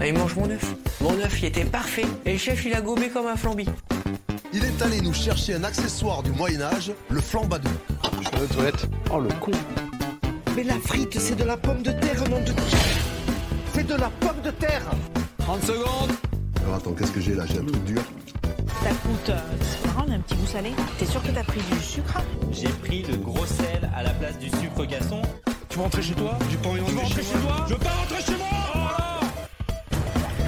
Allez, mange mon œuf. Mon œuf, il était parfait. Et le chef, il a gobé comme un flambi. Il est allé nous chercher un accessoire du Moyen-Âge, le flambadou. Je vais aux toilettes. Oh le con. Mais la frite, c'est de la pomme de terre, nom de C'est de la pomme de terre 30 secondes. Alors attends, qu'est-ce que j'ai là? J'ai un truc dur. Ça coûte, euh, c'est marrant, on a un petit goût salé. T'es sûr que t'as pris du sucre? J'ai pris le gros sel à la place du sucre gasson. Tu veux rentrer chez toi? Tu veux rentrer chez chez moi. toi? Je veux pas rentrer chez moi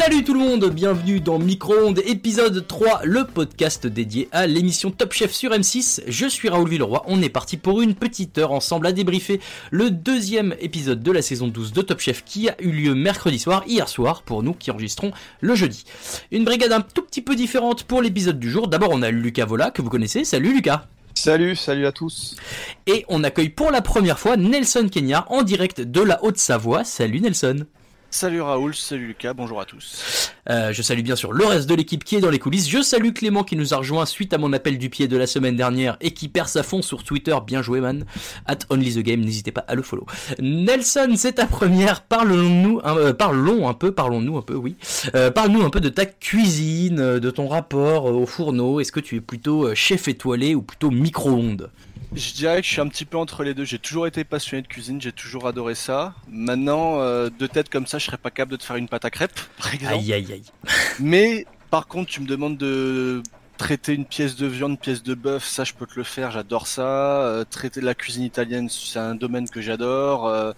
Salut tout le monde, bienvenue dans Micro-ondes épisode 3, le podcast dédié à l'émission Top Chef sur M6. Je suis Raoul Villeroy, on est parti pour une petite heure ensemble à débriefer le deuxième épisode de la saison 12 de Top Chef qui a eu lieu mercredi soir, hier soir, pour nous qui enregistrons le jeudi. Une brigade un tout petit peu différente pour l'épisode du jour. D'abord on a Lucas Vola, que vous connaissez. Salut Lucas Salut, salut à tous. Et on accueille pour la première fois Nelson Kenya en direct de la Haute-Savoie. Salut Nelson Salut Raoul, salut Lucas, bonjour à tous. Euh, je salue bien sûr le reste de l'équipe qui est dans les coulisses. Je salue Clément qui nous a rejoint suite à mon appel du pied de la semaine dernière et qui perce à fond sur Twitter. Bien joué man. At Only the Game, n'hésitez pas à le follow. Nelson, c'est ta première. Parlons-nous, euh, parlons un peu, parlons-nous un peu, oui. Euh, Parle-nous un peu de ta cuisine, de ton rapport au fourneau. Est-ce que tu es plutôt chef étoilé ou plutôt micro-ondes? Je dirais que je suis un petit peu entre les deux. J'ai toujours été passionné de cuisine, j'ai toujours adoré ça. Maintenant, euh, de tête comme ça, je serais pas capable de te faire une pâte à crêpes, par exemple. Aïe aïe aïe. Mais par contre, tu me demandes de traiter une pièce de viande, une pièce de bœuf, ça je peux te le faire, j'adore ça. Euh, traiter de la cuisine italienne, c'est un domaine que j'adore. Euh,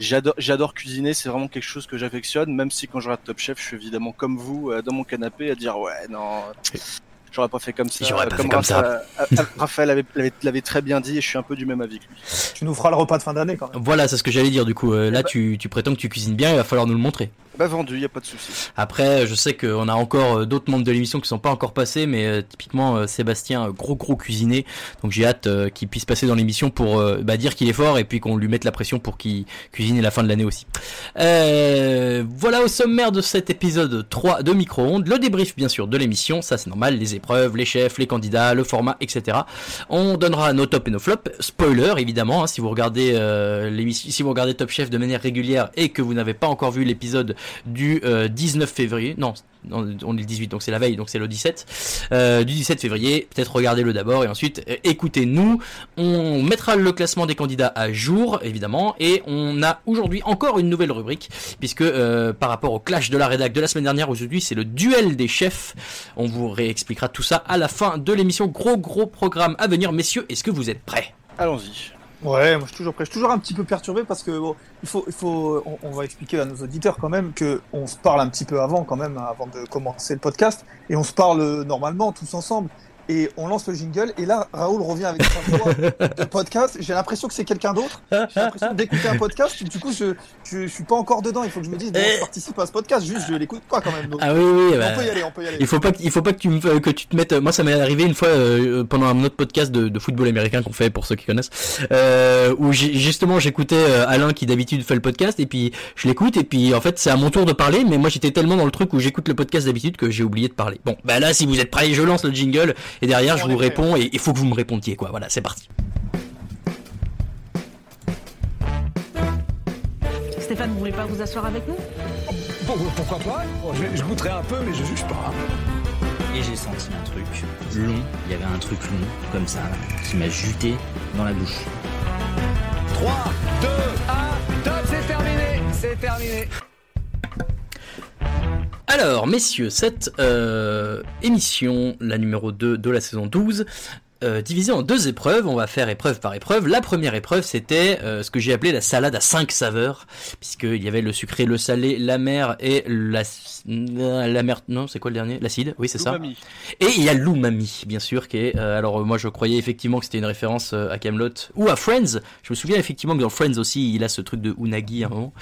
j'adore, j'adore cuisiner, c'est vraiment quelque chose que j'affectionne. Même si quand je regarde Top Chef, je suis évidemment comme vous euh, dans mon canapé à dire ouais non. J'aurais pas fait comme ça. J'aurais pas fait comme ça. Raphaël, Raphaël avait- l'avait, l'avait très bien dit et je suis un peu du même avis que lui. tu nous feras le repas de fin d'année quand même. Voilà, c'est ce que j'allais dire du coup. Euh, là, tu, tu prétends que tu cuisines bien, il va falloir nous le montrer. Bah vendu, y a pas de souci. Après, je sais qu'on a encore euh, d'autres membres de l'émission qui sont pas encore passés, mais euh, typiquement euh, Sébastien, euh, gros gros cuisinier, donc j'ai hâte euh, qu'il puisse passer dans l'émission pour euh, bah, dire qu'il est fort et puis qu'on lui mette la pression pour qu'il cuisine à la fin de l'année aussi. Euh, voilà au sommaire de cet épisode 3 de Micro-ondes, le débrief bien sûr de l'émission, ça c'est normal, les épreuves, les chefs, les candidats, le format, etc. On donnera nos tops et nos flops, spoiler évidemment, hein, si vous regardez euh, l'émission, si vous regardez Top Chef de manière régulière et que vous n'avez pas encore vu l'épisode du euh, 19 février. Non, on est le 18, donc c'est la veille, donc c'est le 17. Euh, du 17 février, peut-être regardez-le d'abord et ensuite euh, écoutez-nous. On mettra le classement des candidats à jour, évidemment, et on a aujourd'hui encore une nouvelle rubrique, puisque euh, par rapport au clash de la rédac de la semaine dernière, aujourd'hui c'est le duel des chefs. On vous réexpliquera tout ça à la fin de l'émission. Gros gros programme à venir, messieurs. Est-ce que vous êtes prêts? Allons-y. Ouais, moi je suis toujours prêt. Je suis toujours un petit peu perturbé parce que bon, il faut, il faut, on, on va expliquer à nos auditeurs quand même que on se parle un petit peu avant quand même, avant de commencer le podcast, et on se parle euh, normalement tous ensemble. Et on lance le jingle, et là Raoul revient avec sa voix de podcast. J'ai l'impression que c'est quelqu'un d'autre. J'ai l'impression d'écouter un podcast. Du coup, je, je, je suis pas encore dedans. Il faut que je me dise, bon, je participe à ce podcast. Juste, je l'écoute pas quand même. Donc, Ah oui, oui, on bah, peut y aller, on peut y aller. Il faut pas, il faut pas que tu me, que tu te mettes. Moi, ça m'est arrivé une fois euh, pendant un autre podcast de, de football américain qu'on fait pour ceux qui connaissent, euh, où justement j'écoutais euh, Alain qui d'habitude fait le podcast et puis je l'écoute et puis en fait c'est à mon tour de parler, mais moi j'étais tellement dans le truc où j'écoute le podcast d'habitude que j'ai oublié de parler. Bon, bah là si vous êtes prêts, je lance le jingle et derrière je vous réponds et il faut que vous me répondiez quoi. Voilà, c'est parti. Stéphane, vous voulez pas vous asseoir avec nous? Pourquoi pas? Je, je goûterai un peu, mais je juge pas. Et j'ai senti un truc long. Il y avait un truc long, comme ça, qui m'a juté dans la bouche. 3, 2, 1, top, c'est terminé C'est terminé Alors, messieurs, cette euh, émission, la numéro 2 de la saison 12, euh, divisé en deux épreuves. On va faire épreuve par épreuve. La première épreuve, c'était euh, ce que j'ai appelé la salade à cinq saveurs, puisqu'il y avait le sucré, le salé, la mer et la la mer. Non, c'est quoi le dernier? L'acide. Oui, c'est ça. Et il y a l'umami, bien sûr, qui est. euh, alors euh, moi, je croyais effectivement que c'était une référence euh, à Camelot ou à Friends. Je me souviens effectivement que dans Friends aussi, il a ce truc de unagi à un moment.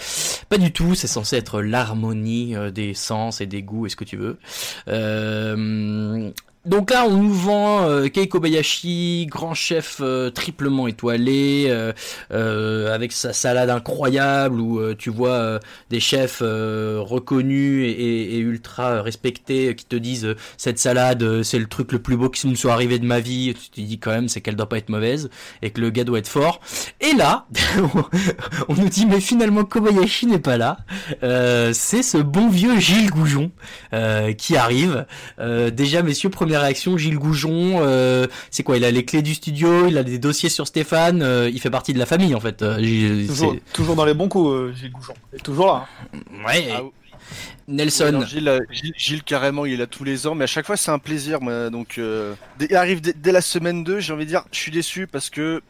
Pas du tout. C'est censé être l'harmonie euh, des sens et des goûts et ce que tu veux. Donc là, on nous vend euh, Kei Kobayashi, grand chef euh, triplement étoilé, euh, euh, avec sa salade incroyable, où euh, tu vois euh, des chefs reconnus et, et- et ultra respectés qui te disent cette salade, c'est le truc le plus beau qui me soit arrivé de ma vie. Tu te dis quand même, c'est qu'elle doit pas être mauvaise et que le gars doit être fort. Et là, on nous dit mais finalement Kobayashi n'est pas là. C'est ce bon vieux Gilles Goujon qui arrive. Déjà, messieurs, première réaction, Gilles Goujon, euh, c'est quoi Il a les clés du studio, il a des dossiers sur Stéphane, euh, il fait partie de la famille en fait. Euh, Gilles- Toujours, toujours dans les bons coups, euh, Gilles Goujon. Et toujours là. hein. Ouais. Ah, Nelson. non, Gilles, Gilles, Gilles, carrément, il est là tous les ans, mais à chaque fois c'est un plaisir. Moi, donc, euh, dès- il arrive dès, dès la semaine 2, j'ai envie de dire, je suis déçu parce que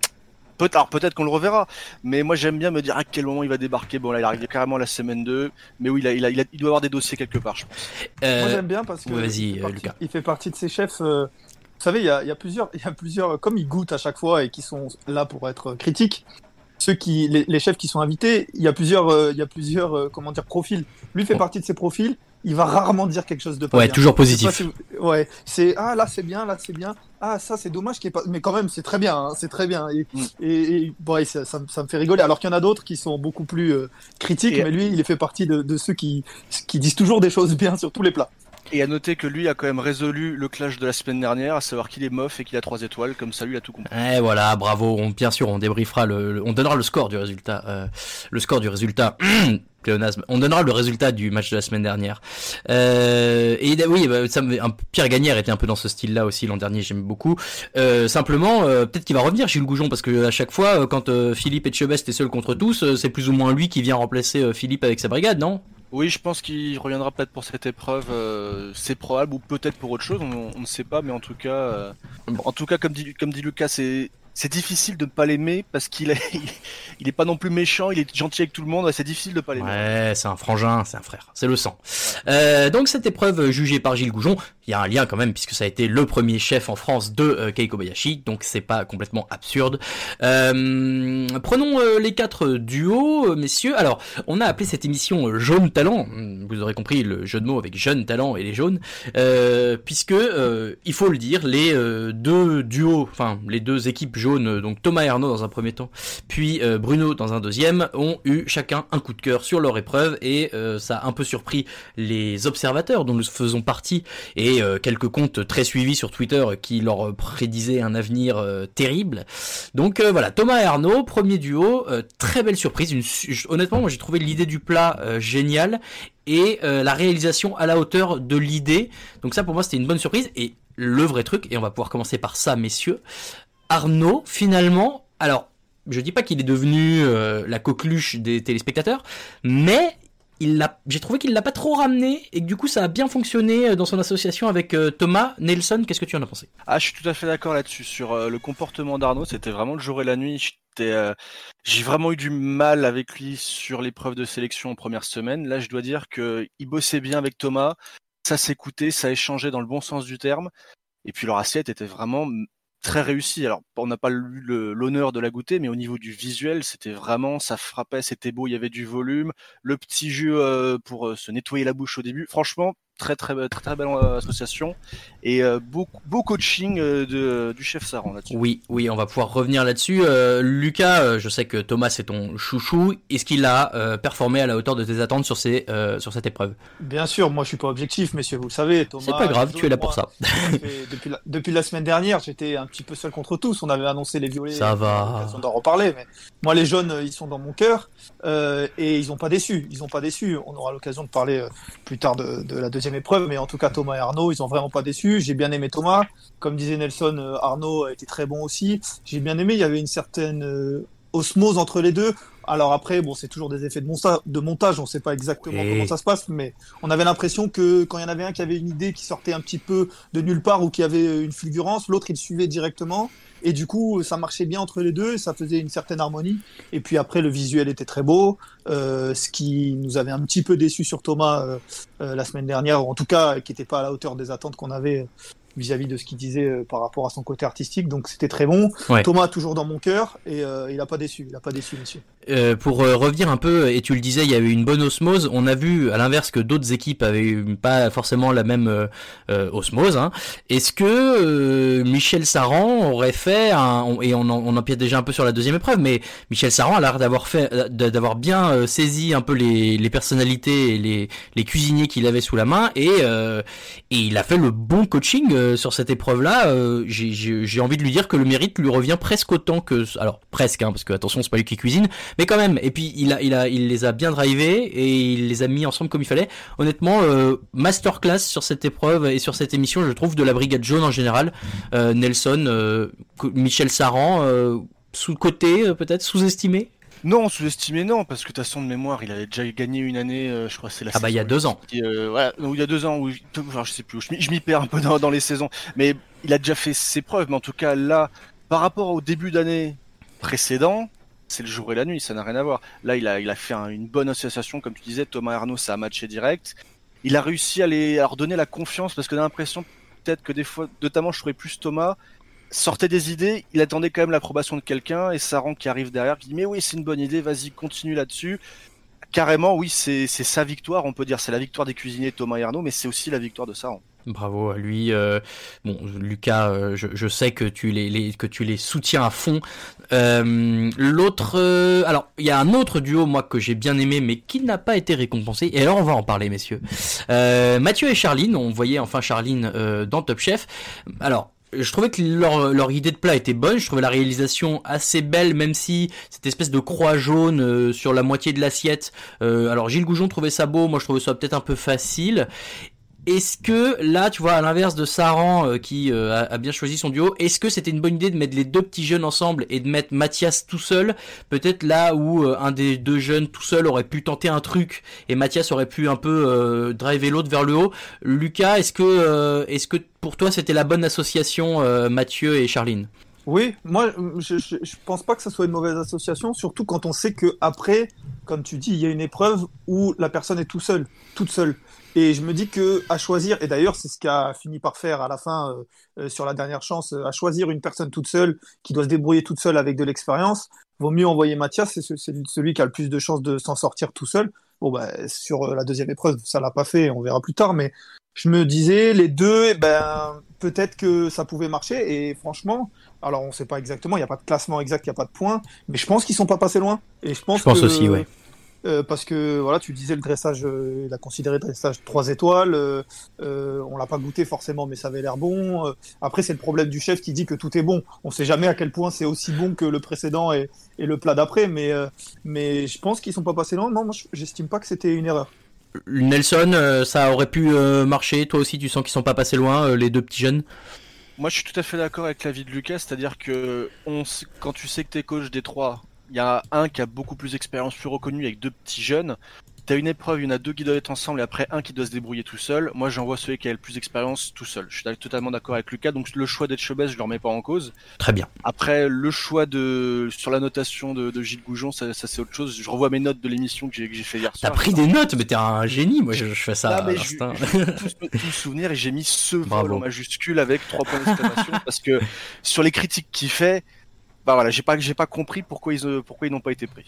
peut alors peut-être qu'on le reverra, mais moi j'aime bien me dire à quel moment il va débarquer. Bon là, il arrive carrément la semaine 2, mais oui, il, a, il, a, il, a- il doit avoir des dossiers quelque part, je pense. Euh, Moi j'aime bien parce que ouais, vas-y, il, fait euh, partie, Lucas. il fait partie de ces chefs. euh, vous savez, il y a, il y a plusieurs, il y a plusieurs, comme ils goûtent à chaque fois et qui sont là pour être critiques. Ceux qui, les, les chefs qui sont invités, il y a plusieurs, euh, il y a plusieurs, euh, comment dire, profils. Lui fait partie de ces profils. Il va rarement dire quelque chose de pas Ouais, bien. toujours positif. si vous- Ouais, c'est ah là c'est bien, là c'est bien. Ah ça c'est dommage qu'il est pas. Mais quand même c'est très bien, hein, c'est très bien. Et, Mm. et, et, ouais, ça, ça, me- ça me fait rigoler. Alors qu'il y en a d'autres qui sont beaucoup plus euh, critiques, Et- mais lui il fait partie de, de ceux qui qui disent toujours des choses bien sur tous les plats. Et à noter que lui a quand même résolu le clash de la semaine dernière, à savoir qu'il est mof et qu'il a 3 étoiles, comme ça lui il a tout compris. Eh voilà, bravo. On, bien sûr, on débriefera le, le- on donnera le score du résultat, euh, le score du résultat. On donnera le résultat du match de la semaine dernière. Euh, et oui, bah, Pierre Gagnère était un peu dans ce style-là aussi l'an dernier. J'aime beaucoup. Euh, simplement, euh, peut-être qu'il va revenir Gilles Goujon parce que à chaque fois, quand Philippe et Chebest étaient seuls contre tous, c'est plus ou moins lui qui vient remplacer Philippe avec sa brigade, non? Oui, je pense qu'il reviendra peut-être pour cette épreuve. c'est probable ou peut-être pour autre chose. On, ne sait pas, mais en tout cas, comme dit Lucas, c'est c'est difficile de ne pas l'aimer parce qu'il est il est pas non plus méchant, il est gentil avec tout le monde. C'est difficile de pas l'aimer. Ouais, c'est un frangin, c'est un frère, c'est le sang. Euh, donc cette épreuve jugée par Gilles Goujon, il y a un lien quand même puisque ça a été le premier chef en France de euh, Kei Kobayashi, donc c'est pas complètement absurde. Euh, prenons euh, les quatre duos, messieurs. Alors, on a appelé cette émission Jaune Talent. Hum, Vous aurez compris le jeu de mots avec jeune talent et les jaunes, puisque il faut le dire, les deux duos, enfin les deux équipes euh, donc Thomas Ernaud dans un premier temps, puis euh, Bruno dans un deuxième, ont eu chacun un coup de cœur sur leur épreuve et euh, ça a un peu surpris les observateurs dont nous faisons partie et quelques comptes très suivis sur Twitter qui leur prédisaient un avenir terrible. Donc voilà, Thomas et Arnaud, premier duo, très belle surprise. Honnêtement, moi j'ai trouvé l'idée du plat géniale et la réalisation à la hauteur de l'idée. Donc ça pour moi c'était une bonne surprise et le vrai truc, et on va pouvoir commencer par ça messieurs, Arnaud finalement, alors je dis pas qu'il est devenu euh, la coqueluche des téléspectateurs, mais j'ai trouvé qu'il l'a pas trop ramené et que du coup ça a bien fonctionné euh, dans son association avec euh, Thomas Nelson. Qu'est-ce que tu en as pensé? Ah, je suis tout à fait d'accord là-dessus. Sur le comportement d'Arnaud, c'était vraiment le jour et la nuit. J'ai vraiment eu du mal avec lui sur l'épreuve de sélection en première semaine. Là, je dois dire que il bossait bien avec Thomas. Ça s'écoutait, ça échangeait dans le bon sens du terme. Et puis leur assiette était vraiment très réussie. Alors, on n'a pas eu l'honneur de la goûter, mais au niveau du visuel, c'était vraiment, ça frappait, c'était beau, il y avait du volume, le petit jeu euh, pour euh, se nettoyer la bouche au début. Franchement, très très très très belle euh, association et euh, beau, beau coaching euh, de, du chef Saran là-dessus. Oui, oui, on va pouvoir revenir là-dessus. Euh, Lucas, euh, je sais que Thomas c'est ton chouchou. Est-ce qu'il a euh, performé à la hauteur de tes attentes sur ces euh, sur cette épreuve? Bien sûr, moi je suis pas objectif, messieurs, vous le savez. Thomas, C'est pas grave, tu es là pour moi, ça. ça fait- depuis, la, depuis la semaine dernière, j'étais un petit peu seul contre tous. On avait annoncé les violets. Ça va. On d'en reparler, mais moi les jeunes, ils sont dans mon cœur euh, et ils ont pas déçu. Ils ont pas déçu. On aura l'occasion de parler euh, plus tard de, de la deuxième épreuve, mais en tout cas Thomas et Arnaud, ils ont vraiment pas déçu. J'ai bien aimé Thomas, comme disait Nelson, euh, Arnaud a été très bon aussi. J'ai bien aimé. Il y avait une certaine euh, osmose entre les deux. Alors après, bon, c'est toujours des effets de, monta- de montage, on sait pas exactement Oui. comment ça se passe, mais on avait l'impression que quand il y en avait un qui avait une idée qui sortait un petit peu de nulle part ou qui avait une fulgurance, l'autre il suivait directement. Et du coup, ça marchait bien entre les deux, ça faisait une certaine harmonie. Et puis après, le visuel était très beau, euh, ce qui nous avait un petit peu déçu sur Thomas euh, euh, la semaine dernière, ou en tout cas, qui n'était pas à la hauteur des attentes qu'on avait vis-à-vis de ce qu'il disait euh, par rapport à son côté artistique. Donc c'était très bon. Ouais. Thomas toujours dans mon cœur et euh, il a pas déçu, il a pas déçu, monsieur. Euh, pour euh, revenir un peu, et tu le disais, il y a eu une bonne osmose. On a vu, à l'inverse, que d'autres équipes avaient eu pas forcément la même osmose. Hein. Est-ce que Michel Saran aurait fait, un, et on, on empiète déjà un peu sur la deuxième épreuve, mais Michel Saran a l'air d'avoir fait, d'avoir bien saisi un peu les, les personnalités et les, les cuisiniers qu'il avait sous la main, et, et il a fait le bon coaching euh, sur cette épreuve-là. Euh, j'ai- envie de lui dire que le mérite lui revient presque autant que, alors presque, hein, parce que attention, c'est pas lui qui cuisine, mais quand même. Et puis il a, il les a bien drivés et il les a mis ensemble comme il fallait. Honnêtement, euh, masterclass sur cette épreuve et sur cette émission, je trouve de la brigade jaune en général. Nelson, Michel Saran, sous côté peut-être sous-estimé. Non, sous-estimé non, parce que de toute façon de mémoire, il avait déjà gagné une année, euh, je crois c'est la Ah bah, il y a deux ans. qui, euh, voilà, il y a deux ans, ou enfin, je sais plus, je m'y- je m'y perds un peu dans, dans les saisons, mais il a déjà fait ses preuves, mais en tout cas là, par rapport au début d'année précédent, c'est le jour et la nuit, ça n'a rien à voir. Là, il a, il a fait un- une bonne association, comme tu disais, Thomas Arnaud, ça a matché direct. Il a réussi à, les, à leur donner la confiance, parce que j'ai l'impression peut-être que des fois, notamment je trouvais plus Thomas, sortait des idées, il attendait quand même l'approbation de quelqu'un, et Saran qui arrive derrière, qui dit mais oui c'est une bonne idée, vas-y continue là-dessus. Carrément oui c'est sa victoire, on peut dire c'est la victoire des cuisiniers Thomas et Arnaud, mais c'est aussi la victoire de Saran. Bravo à lui. euh, bon, Lucas, euh, je, sais que tu les, que tu les soutiens à fond. Euh, L'autre, alors il y a un autre duo moi que j'ai bien aimé, mais qui n'a pas été récompensé. Et alors on va en parler, messieurs. Mathieu et Charline, on voyait enfin Charline dans Top Chef. Alors. Je trouvais que leur, idée de plat était bonne, je trouvais la réalisation assez belle, même si cette espèce de croix jaune euh, sur la moitié de l'assiette. euh, alors Gilles Goujon trouvait ça beau, moi je trouvais ça peut-être un peu facile. Est-ce que là, tu vois, à l'inverse de Saran euh, qui euh, a, bien choisi son duo, est-ce que c'était une bonne idée de mettre les deux petits jeunes ensemble et de mettre Mathias tout seul? Peut-être là où euh, un des deux jeunes tout seul aurait pu tenter un truc et Mathias aurait pu un peu driver l'autre vers le haut. Lucas, est-ce que, pour toi c'était la bonne association Mathieu et Charline? Oui, moi, je, pense pas que ça soit une mauvaise association, surtout quand on sait que après, comme tu dis, il y a une épreuve où la personne est tout seule, toute seule. Et je me dis que à choisir, et d'ailleurs c'est ce qu'a fini par faire à la fin euh, euh, sur la dernière chance, euh, à choisir une personne toute seule qui doit se débrouiller toute seule avec de l'expérience, vaut mieux envoyer Mathias, c'est ce- c'est celui qui a le plus de chances de s'en sortir tout seul. Bon bah sur la deuxième épreuve, ça l'a pas fait, on verra plus tard, mais je me disais les deux, eh ben peut-être que ça pouvait marcher. Et franchement, alors on sait pas exactement, il n'y a pas de classement exact, il n'y a pas de points, mais je pense qu'ils sont pas passés loin. Et je pense, Je pense que, aussi, ouais. Euh, parce que voilà, tu disais le dressage, euh, il a considéré le dressage 3 étoiles. Euh, euh, on l'a pas goûté forcément, mais ça avait l'air bon. Euh, après, c'est le problème du chef qui dit que tout est bon. On sait jamais à quel point c'est aussi bon que le précédent et, et le plat d'après, mais euh, mais je pense qu'ils sont pas passés loin. Non, moi, j'estime pas que c'était une erreur. Nelson, ça aurait pu euh, marcher. Toi aussi, tu sens qu'ils sont pas passés loin, euh, les deux petits jeunes. Moi, je suis tout à fait d'accord avec l'avis de Lucas, c'est-à-dire que on, quand tu sais que t'es coach des trois, il y a un qui a beaucoup plus d'expérience, plus reconnu, avec deux petits jeunes. T'as une épreuve, il y en a deux qui doivent être ensemble et après un qui doit se débrouiller tout seul. Moi, j'envoie celui qui a le plus d'expérience tout seul. Je suis totalement d'accord avec Lucas, donc le choix d'être Chebès, je le remets pas en cause. Très bien. Après, le choix de sur la notation de, de Gilles Goujon, ça, ça c'est autre chose. Je revois mes notes de l'émission que j'ai fait hier T'as soir. pris des notes, mais t'es un génie. Moi, je, je fais ça à mais je, je tous me souvenir et j'ai mis ce vol en majuscule avec trois points d'exclamation parce que sur les critiques qu'il fait, bah voilà, j'ai pas j'ai pas compris pourquoi ils euh, pourquoi ils n'ont pas été pris.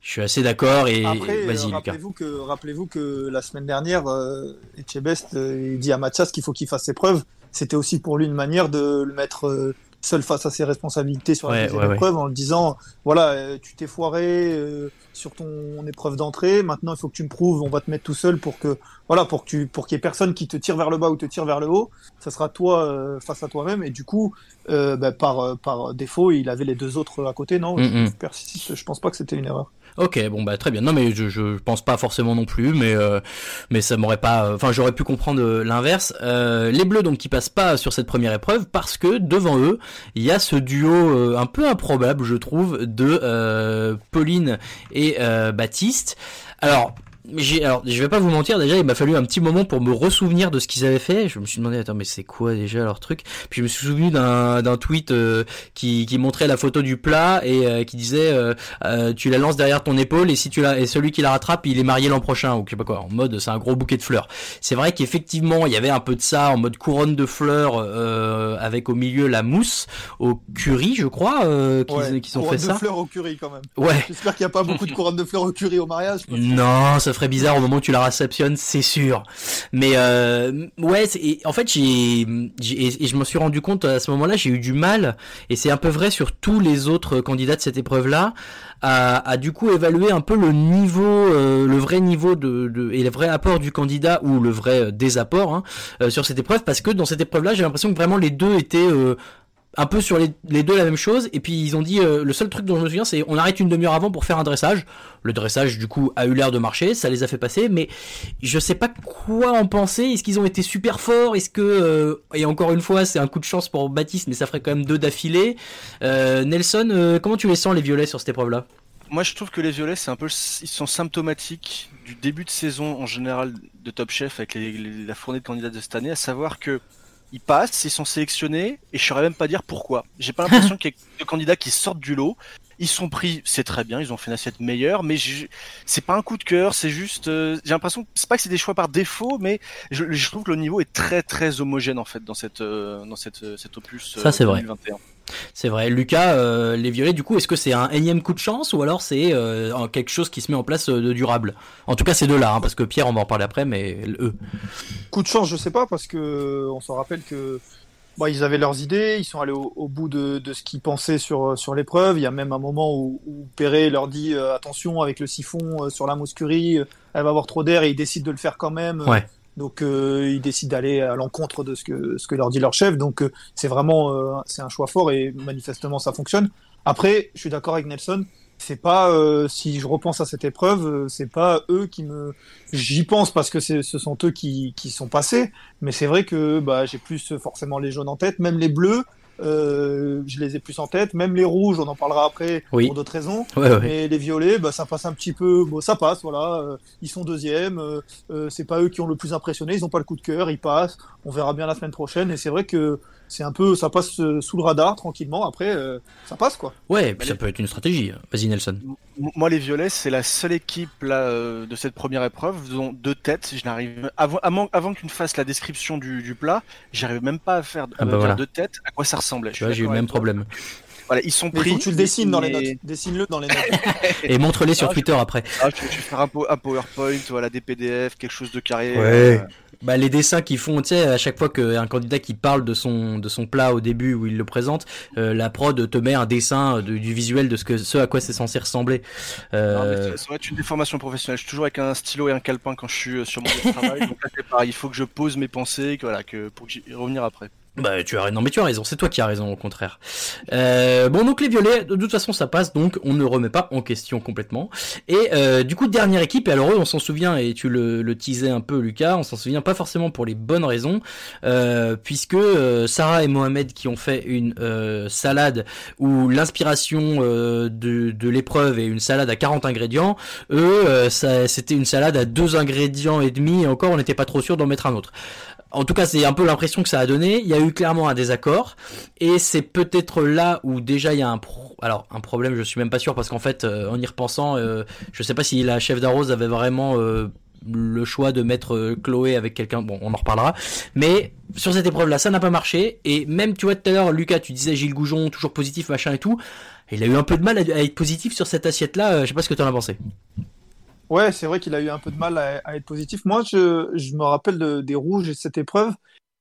Je suis assez d'accord et Après, vas-y euh, Lucas. rappelez-vous que, rappelez-vous que la semaine dernière, euh, Etchebest, euh, il dit à Mathias qu'il faut qu'il fasse ses preuves. C'était aussi pour lui une manière de le mettre euh, seul face à ses responsabilités sur la Ouais, épreuve en le disant, voilà, euh, tu t'es foiré euh, sur ton épreuve d'entrée. Maintenant, il faut que tu me prouves. On va te mettre tout seul pour que, voilà, pour que tu, pour qu'il y ait personne qui te tire vers le bas ou te tire vers le haut. Ça sera toi euh, face à toi-même. Et du coup, euh, bah, par, par défaut, il avait les deux autres à côté. Non, Mm, je, je persiste. Je pense pas que c'était une erreur. Ok, bon bah très bien. Non mais je je pense pas forcément non plus, mais euh, mais ça m'aurait pas. Enfin, j'aurais pu comprendre euh, l'inverse. Euh, les Bleus donc qui passent pas sur cette première épreuve parce que devant eux, il y a ce duo euh, un peu improbable, je trouve, de Pauline et Baptiste. Alors, alors, je vais pas vous mentir, déjà, il m'a fallu un petit moment pour me ressouvenir de ce qu'ils avaient fait. Je me suis demandé, attends, mais c'est quoi déjà leur truc? Puis je me suis souvenu d'un, d'un tweet euh, qui, qui montrait la photo du plat et euh, qui disait, euh, euh, tu la lances derrière ton épaule et si tu la, et celui qui la rattrape, il est marié l'an prochain ou je sais pas quoi. En mode, c'est un gros bouquet de fleurs. C'est vrai qu'effectivement, il y avait un peu de ça en mode couronne de fleurs euh, avec au milieu la mousse au curry, je crois, euh, qu'ils, Ouais, qu'ils ont couronne fait de ça. fleurs au curry quand même. Ouais. J'espère qu'il n'y a pas beaucoup de couronnes de fleurs au curry au mariage. Non, ça ferait bizarre au moment où tu la réceptionnes, c'est sûr. Mais euh, ouais, et en fait, j'ai, et je me suis rendu compte à ce moment-là, j'ai eu du mal, et c'est un peu vrai sur tous les autres candidats de cette épreuve-là, à, du coup évaluer un peu le niveau, euh, le vrai niveau de, de et le vrai apport du candidat ou le vrai euh, désapport hein, euh, sur cette épreuve, parce que dans cette épreuve-là, j'ai l'impression que vraiment les deux étaient euh, un peu sur les, deux la même chose et puis ils ont dit euh, le seul truc dont je me souviens c'est on arrête une demi-heure avant pour faire un dressage. Le dressage du coup a eu l'air de marcher ça les a fait passer mais je sais pas quoi en penser. Est-ce qu'ils ont été super forts? Est-ce que euh, et encore une fois c'est un coup de chance pour Baptiste mais ça ferait quand même deux d'affilée. Euh, Nelson comment tu les sens les violets sur cette épreuve là Moi, je trouve que les violets, c'est un peu, ils sont symptomatiques du début de saison en général de Top Chef avec la fournée de candidats de cette année, à savoir que ils passent, ils sont sélectionnés, et je saurais même pas dire pourquoi. J'ai pas l'impression qu'il y ait de candidats qui sortent du lot. Ils sont pris, c'est très bien, ils ont fait une assiette meilleure, mais je- c'est pas un coup de cœur, c'est juste, euh, j'ai l'impression, que c'est pas que c'est des choix par défaut, mais je, je trouve que le niveau est très très homogène en fait dans cette euh, dans cette euh, cet opus. euh, Ça, c'est vrai. 2021. C'est vrai Lucas euh, les violets du coup est-ce que c'est un énième coup de chance ou alors c'est euh, quelque chose qui se met en place euh, de durable? En tout cas ces deux là hein, parce que Pierre on va en parler après mais eux Coup de chance, je sais pas, parce que on s'en rappelle que bon, ils avaient leurs idées, ils sont allés au, au bout de, de ce qu'ils pensaient sur, sur l'épreuve. Il y a même un moment où, où Perret leur dit euh, attention avec le siphon sur la euh, elle va avoir trop d'air et ils décident de le faire quand même. Ouais. Donc euh, ils décident d'aller à l'encontre de ce que, ce que leur dit leur chef. Donc euh, c'est vraiment euh, c'est un choix fort et manifestement ça fonctionne. Après, je suis d'accord avec Nelson. C'est pas euh, si je repense à cette épreuve, euh, c'est pas eux qui me. J'y pense parce que ce sont eux qui, qui sont passés. Mais c'est vrai que bah, j'ai plus forcément les jaunes en tête, même les bleus. Euh, je les ai plus en tête, même les rouges, on en parlera après Oui. pour d'autres raisons. Ouais, ouais. Mais les violets, bah, ça passe un petit peu. Bon, ça passe, voilà. euh, ils sont deuxièmes. euh, euh, c'est pas eux qui ont le plus impressionné. Ils n'ont pas le coup de cœur. Ils passent. On verra bien la semaine prochaine. Et c'est vrai que c'est un peu, ça passe euh, sous le radar tranquillement. Après, euh, ça passe quoi. Ouais, puis ça peut être une stratégie. Vas-y Nelson. Moi, les Violets, c'est la seule équipe là euh, de cette première épreuve dont deux têtes. Je n'arrive avant, avant, avant que tu fasses la description du, du plat, j'arrive même pas à faire Ah bah voilà. deux têtes. À quoi ça ressemblait Tu vois, j'ai eu le même problème. Voilà, ils sont pris. faut que tu le dessines dans les notes. Dessine-le dans les notes. Et montre-les sur Ah, je- Twitter après. Ah, je, je vais faire un, po- un PowerPoint, voilà, des PDF, quelque chose de carré. Ouais. euh, Bah les dessins qu'ils font, tu sais, à chaque fois qu'un candidat qui parle de son de son plat au début où il le présente, euh, la prod te met un dessin de- du visuel de ce que ce à quoi c'est censé ressembler. non, mais Euh, ça- va être une déformation professionnelle. Je suis toujours avec un stylo et un calepin quand je suis euh, sur mon travail. donc là, c'est pareil. Il faut que je pose mes pensées, que, voilà, que pour que revenir après. Bah tu as non mais tu as raison, c'est toi qui as raison au contraire. Euh, bon donc les violets, de toute façon ça passe donc on ne remet pas en question complètement. Et euh, du coup dernière équipe et alors eux on s'en souvient et tu le, le teasais un peu Lucas, on s'en souvient pas forcément pour les bonnes raisons euh, puisque Sarah et Mohamed qui ont fait une salade où l'inspiration de, de l'épreuve est une salade à 40 ingrédients, eux ça c'était une salade à deux ingrédients et demi et encore on n'était pas trop sûr d'en mettre un autre. En tout cas, c'est un peu l'impression que ça a donné. Il y a eu clairement un désaccord, et c'est peut-être là où déjà il y a un problème. Je suis même pas sûr parce qu'en fait, euh, en y repensant, euh, je sais pas si la chef d'arrose avait vraiment euh, le choix de mettre euh, Chloé avec quelqu'un. Bon, on en reparlera. Mais sur cette épreuve-là, ça n'a pas marché. Et même, tu vois, tout à l'heure, Lucas, tu disais Gilles Goujon, toujours positif, machin et tout. Il a eu un peu de mal à, être positif sur cette assiette-là. Je sais pas ce que tu en as pensé. Ouais, c'est vrai qu'il a eu un peu de mal à, être positif. Moi, je, me rappelle de- des rouges et de cette épreuve,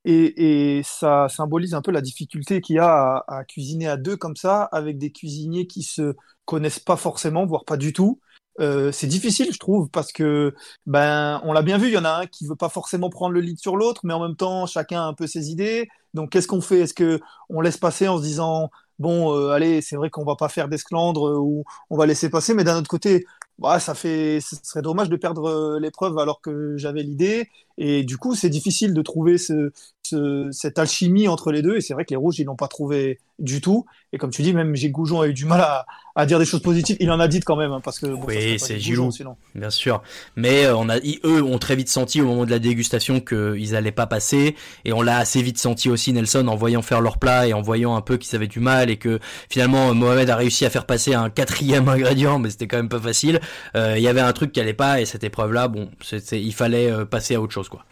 et, ça symbolise un peu la difficulté qu'il y a à, à cuisiner à deux comme ça, avec des cuisiniers qui se connaissent pas forcément, voire pas du tout. Euh, c'est difficile, je trouve, parce que ben on l'a bien vu, il y en a un qui veut pas forcément prendre le lead sur l'autre, mais en même temps chacun a un peu ses idées. Donc qu'est-ce qu'on fait? Est-ce que on laisse passer en se disant bon, euh, allez, c'est vrai qu'on va pas faire d'esclandre euh, ou on va laisser passer, mais d'un autre côté, bah, ça fait, ce serait dommage de perdre euh, l'épreuve alors que j'avais l'idée. Et du coup, c'est difficile de trouver ce, ce- cette alchimie entre les deux. Et c'est vrai que les rouges, ils l'ont pas trouvé du tout. Et comme tu dis, même Gilles Goujon a eu du mal à, à dire des choses positives. Il en a dit quand même, hein, parce que bon, Oui, c'est Gilou, sinon. bien sûr. Mais euh, on a, ils- eux ont très vite senti au moment de la dégustation qu'ils allaient pas passer, et on l'a assez vite senti aussi Nelson en voyant faire leur plat et en voyant un peu qu'ils avaient du mal et que finalement Mohamed a réussi à faire passer un quatrième ingrédient, mais c'était quand même pas facile. Euh, Il y avait un truc qui allait pas et cette épreuve-là, bon, c'était, il fallait euh, passer à autre chose quoi.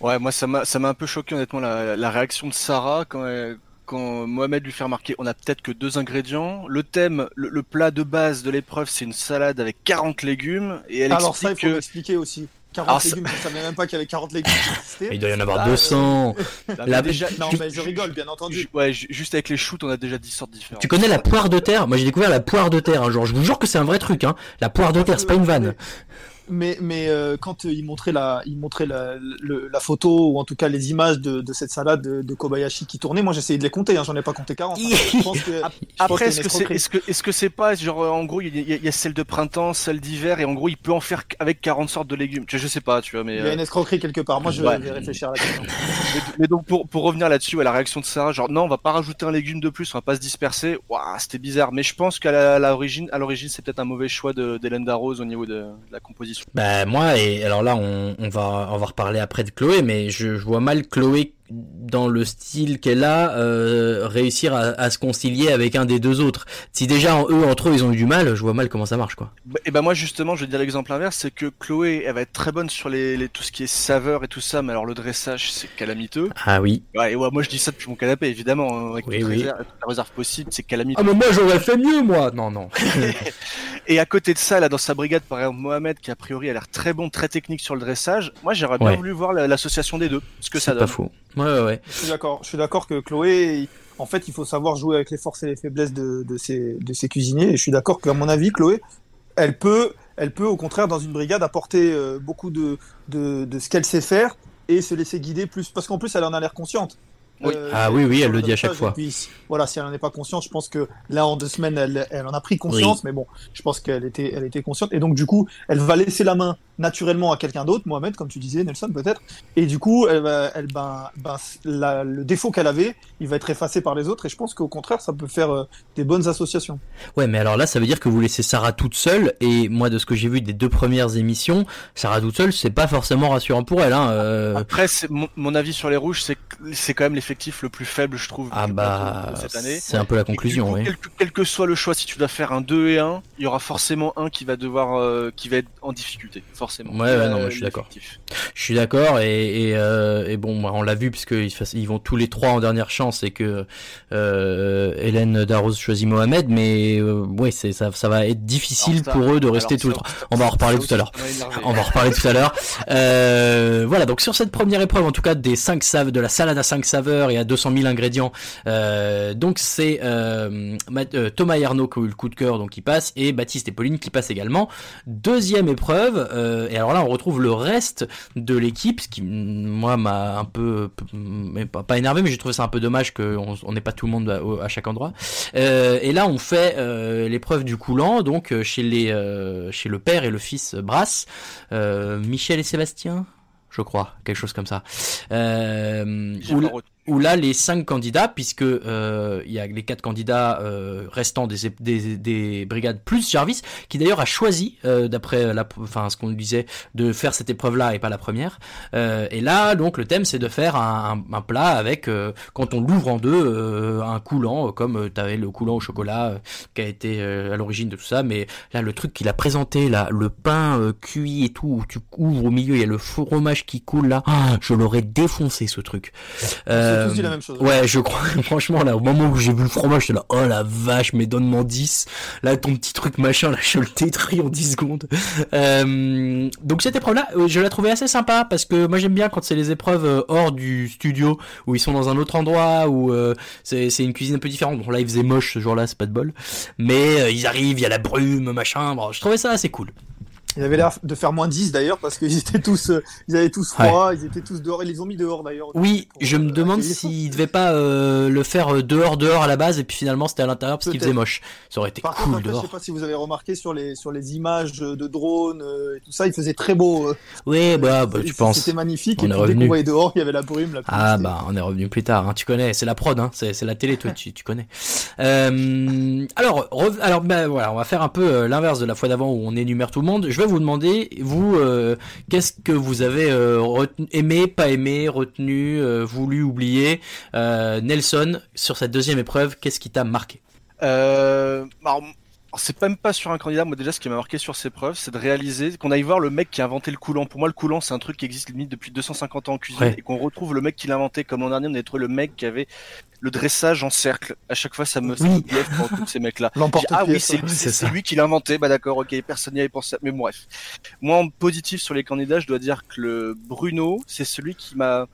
Ouais, moi ça m'a ça m'a un peu choqué honnêtement la, la réaction de Sarah quand elle- quand Mohamed lui fait remarquer on a peut-être que deux ingrédients. Le thème, le, le plat de base de l'épreuve, c'est une salade avec 40 légumes et elle Alors ça, il explique faut que m'expliquer aussi. 40 Alors, ça- légumes, je savais même pas qu'il y avait 40 légumes. Il doit y en avoir Ah, 200. euh, La- déjà- Non, mais je rigole, bien entendu. ouais, ju- juste avec les shoots, on a déjà 10 sortes différentes. Tu connais la poire de terre? Moi j'ai découvert la poire de terre un jour. Je vous jure que c'est un vrai truc, hein. La poire de terre, c'est pas une vanne. Mais, mais euh, quand euh, il montrait, la, il montrait la, le- la photo, ou en tout cas les images de, de cette salade de, de Kobayashi qui tournait, moi j'essayais de les compter, hein, j'en ai pas compté 40. hein. Je pense que- je pense Après, est-ce que c'est est-ce que pas genre euh, en gros il y, a- il y a celle de printemps, celle d'hiver et en gros il peut en faire avec 40 sortes de légumes. Vois, je sais pas, tu vois, mais Il y a une escroquerie quelque part. Moi je Ouais. vais réfléchir à la question. mais, mais donc pour, pour revenir là-dessus, ouais, la réaction de Sarah, genre non, on va pas rajouter un légume de plus, on va pas se disperser. Waouh, c'était bizarre. Mais je pense qu'à l'origine, à l'origine, c'est peut-être un mauvais choix de d'Hélène Darroze au niveau de, de la composition. Bah moi et alors là on, va on va reparler après de Chloé mais je vois mal Chloé dans le style qu'elle a euh, réussir à, à se concilier avec un des deux autres. Si déjà en- eux entre eux ils ont eu du mal, je vois mal comment ça marche quoi. Et ben moi justement, je vais dire l'exemple inverse, c'est que Chloé, elle va être très bonne sur les, les tout ce qui est saveur et tout ça, mais alors le dressage, c'est calamiteux. Ah oui. Ouais, et ouais, moi je dis ça depuis mon canapé, évidemment, hein, avec Oui, toute, oui. réserve, toute la réserve possible, c'est calamiteux. Ah mais moi j'aurais fait mieux moi. Non non. Et à côté de ça, là, dans sa brigade, par exemple, Mohamed, qui a priori a l'air très bon, très technique sur le dressage, moi j'aurais bien Ouais. voulu voir la- l'association des deux, ce que ça C'est donne. pas faux. Ouais ouais ouais. Je suis d'accord. Je suis d'accord que Chloé, en fait, il faut savoir jouer avec les forces et les faiblesses de, de, ses, de ses cuisiniers. Et je suis d'accord qu'à mon avis, Chloé, elle peut, elle peut au contraire dans une brigade apporter euh, beaucoup de, de, de ce qu'elle sait faire et se laisser guider plus. Parce qu'en plus, elle en a l'air consciente. Oui. Euh, Ah oui, oui, elle le dit à chaque fois. puis, voilà, si elle n'en est pas consciente, je pense que là, en deux semaines, elle, elle en a pris conscience, mais bon, je pense qu'elle était, elle était consciente. Et donc, du coup, elle va laisser la main naturellement à quelqu'un d'autre, Mohamed, comme tu disais, Nelson, peut-être. Et du coup, elle va, elle, ben, ben, la- le défaut qu'elle avait, il va être effacé par les autres. Et je pense qu'au contraire, ça peut faire euh, des bonnes associations. Ouais, mais alors là, ça veut dire que vous laissez Sarah toute seule. Et moi, de ce que j'ai vu des deux premières émissions, Sarah toute seule, c'est pas forcément rassurant pour elle. Hein. euh. Après, mon, mon avis sur les rouges, c'est c'est quand même l'effectif le plus faible, je trouve, Ah bah, cette année. c'est un peu la conclusion, coup, oui. quel, que- quel que soit le choix, si tu dois faire un 2 et 1, il y aura forcément un qui va devoir, euh, qui va être en difficulté, forcément. Ouais, ouais, Euh, non, moi, je suis d'accord. Je suis d'accord et, et, euh, et bon, moi, on l'a vu puisque ils, vont tous les trois en dernière chance et que euh, Hélène Darroze choisit Mohamed, mais euh, ouais, c'est ça, ça va être difficile ça- pour eux de rester les ça- trois. On va en reparler tout à l'heure. On va en reparler tout à l'heure. Euh, voilà, donc sur cette première épreuve, en tout cas des cinq sav de la salade à 5 saveurs et à 200 000 ingrédients, euh, donc c'est euh, euh, Thomas et Arnaud qui ont eu le coup de cœur, donc qui passe, et Baptiste et Pauline qui passent également. Deuxième épreuve, euh, et alors là on retrouve le reste de l'équipe, ce qui moi m'a un peu, mais pas, pas énervé, mais j'ai trouvé ça un peu dommage qu'on on n'ait pas tout le monde à, chaque endroit. Euh, et là on fait euh, l'épreuve du coulant, donc euh, chez les, euh, chez le père et le fils Brasse, euh, Michel et Sébastien, je crois, quelque chose comme ça. Euh, où. Où là les cinq candidats, puisque euh, il y a les quatre candidats euh, restants des, des, des brigades plus Jarvis, qui d'ailleurs a choisi, euh, d'après la, enfin ce qu'on disait, de faire cette épreuve-là et pas la première. Euh, et là, donc le thème c'est de faire un, un, plat avec, euh, quand on l'ouvre en deux, euh, un coulant, comme tu avais le coulant au chocolat qui a été à l'origine de tout ça. Mais là, le truc qu'il a présenté, là, le pain cuit et tout, où tu ouvres au milieu, il y a le fromage qui coule là. Ah, je l'aurais défoncé ce truc. Tous dit la même chose. Ouais, je crois, franchement, là, au moment où j'ai vu le fromage, j'étais là, oh la vache, mais donne-moi 10. Là, ton petit truc machin, là, je le détruis en 10 secondes. Euh, donc cette épreuve-là, euh, je la trouvais assez sympa, parce que moi j'aime bien quand c'est les épreuves euh, hors du studio, où ils sont dans un autre endroit, où euh, c'est c'est une cuisine un peu différente. Bon, là, il faisait moche ce jour-là, c'est pas de bol. Mais euh, ils arrivent, il y a la brume, machin, bon, je trouvais ça assez cool. Il avait l'air de faire moins 10 d'ailleurs parce qu'ils étaient tous, euh, ils avaient tous froid, ils étaient tous dehors. Ils les ont mis dehors d'ailleurs. Oui, pour, je me euh, demande accueillir. s'il devait pas euh, le faire dehors, dehors à la base, et puis finalement c'était à l'intérieur parce qu'il faisait moche. Ça aurait été Par cool contre, après, je dehors. sais pas si vous avez remarqué sur les sur les images de drones et tout ça, il faisait très beau. Oui, bah, bah, tu penses. C'était magnifique. On et est puis dès revenu. qu'on voyait dehors, il y avait la brume. La pluie, Ah bah on est revenu plus tard, hein. tu connais, c'est la prod, hein. c'est la télé, toi tu, tu connais. Alors, alors bah, voilà, on va faire un peu l'inverse de la fois d'avant où on énumère tout le monde. Je vais vous demander, vous, euh, qu'est-ce que vous avez euh, aimé, pas aimé, retenu, euh, voulu, oublié. Nelson, sur cette deuxième épreuve, qu'est-ce qui t'a marqué? C'est même pas sur un candidat. Moi, déjà, ce qui m'a marqué sur ces preuves, c'est de réaliser qu'on aille voir le mec qui a inventé le coulant. Pour moi, le coulant, c'est un truc qui existe limite depuis 250 ans en cuisine Ouais. et qu'on retrouve le mec qui l'a inventé. Comme l'an dernier, on a trouvé le mec qui avait le dressage en cercle. À chaque fois, ça me Oui. pour tous ces mecs-là. Ah oui, c'est lui, lui qui l'a inventé. Bah d'accord, ok, personne n'y avait pensé. Mais bon, bref. Moi, en positif sur les candidats, je dois dire que le Bruno, c'est celui qui m'a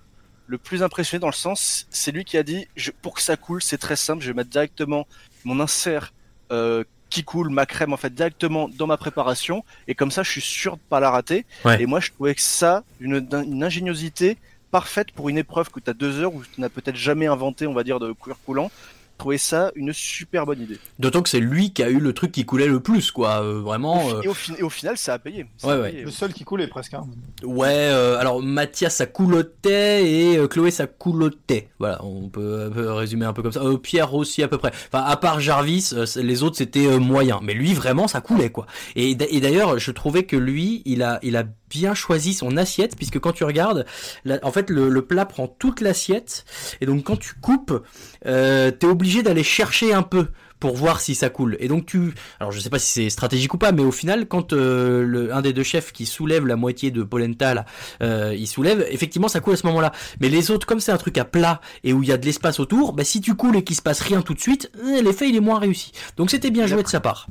le plus impressionné dans le sens, c'est lui qui a dit, je, pour que ça coule, c'est très simple, je vais mettre directement mon insert euh, qui coule, ma crème en fait directement dans ma préparation, et comme ça, je suis sûr de pas la rater. Ouais. Et moi, je trouvais que ça, une, une ingéniosité parfaite pour une épreuve que tu as deux heures où tu n'as peut-être jamais inventé, on va dire, de cuir coulant. Je trouvais ça une super bonne idée. D'autant que c'est lui qui a eu le truc qui coulait le plus, quoi. euh, vraiment. euh, Et, au fin- et au final, ça a payé. Ça Ouais, a ouais. Le seul qui coulait presque. Hein. Ouais, euh, alors Mathias ça coulotait et euh, Chloé ça coulotait. Voilà, on peut, on peut résumer un peu comme ça. Euh, Pierre aussi à peu près. Enfin, à part Jarvis, euh, les autres c'était euh, moyen. Mais lui vraiment ça coulait quoi. Et, d'ailleurs, je trouvais que lui, il a, il a bien choisi son assiette puisque quand tu regardes, la- en fait le, le plat prend toute l'assiette et donc quand tu coupes, euh, t'es obligé d'aller chercher un peu pour voir si ça coule. Et donc tu, alors je sais pas si c'est stratégique ou pas, mais au final, quand euh, le, un des deux chefs qui soulève la moitié de polenta là, euh, il soulève, effectivement ça coule à ce moment-là. Mais les autres, comme c'est un truc à plat et où il y a de l'espace autour, bah si tu coules et qu'il se passe rien tout de suite, euh, l'effet il est moins réussi. Donc c'était bien joué de sa part.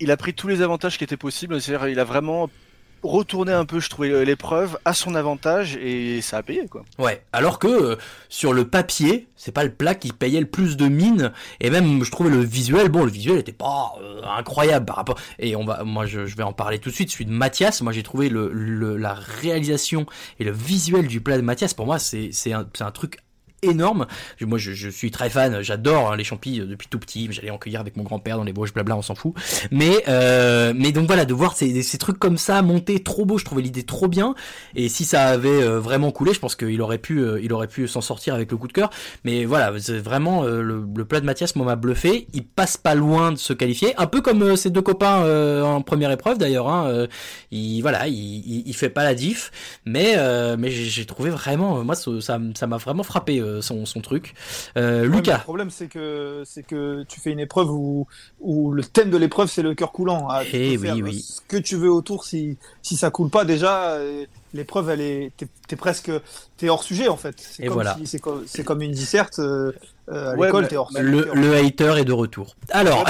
il a pris tous les avantages qui étaient possibles. C'est-à-dire, il a vraiment retourné un peu, je trouvais, l'épreuve à son avantage et ça a payé, quoi. Ouais, alors que euh, sur le papier, c'est pas le plat qui payait le plus de mine. Et même je trouvais le visuel, bon le visuel était pas euh, incroyable par rapport et on va moi je, vais en parler tout de suite, celui de Mathias, moi j'ai trouvé le, la réalisation et le visuel du plat de Mathias pour moi c'est c'est un un truc énorme. Moi, je, suis très fan, j'adore hein, les champis euh, depuis tout petit. J'allais en cueillir avec mon grand-père dans les Vosges, blabla, on s'en fout. Mais, euh, mais donc voilà, de voir ces, trucs comme ça monter trop beau, je trouvais l'idée trop bien. Et si ça avait euh, vraiment coulé, je pense qu'il aurait pu, euh, il aurait pu s'en sortir avec le coup de cœur. Mais voilà, vraiment le, plat de Mathias m'a bluffé. Il passe pas loin de se qualifier, un peu comme ses deux copains en première épreuve d'ailleurs. Hein, il voilà, il, fait pas la diff, mais mais j'ai trouvé vraiment, moi ça m'a vraiment frappé son son truc. Euh, Ouais, Lucas. le problème, c'est que c'est que tu fais une épreuve où, où le thème de l'épreuve c'est le cœur coulant. Ah, tu Eh peux oui, faire oui. Ce que tu veux autour, si si ça coule pas déjà, euh, l'épreuve elle est, t'es t'es presque, t'es hors sujet en fait. C'est Et comme voilà. si- c'est comme, c'est comme une disserte euh, euh, à Ouais, l'école, mais- t'es hors sujet. Le, le hater est de retour. Alors,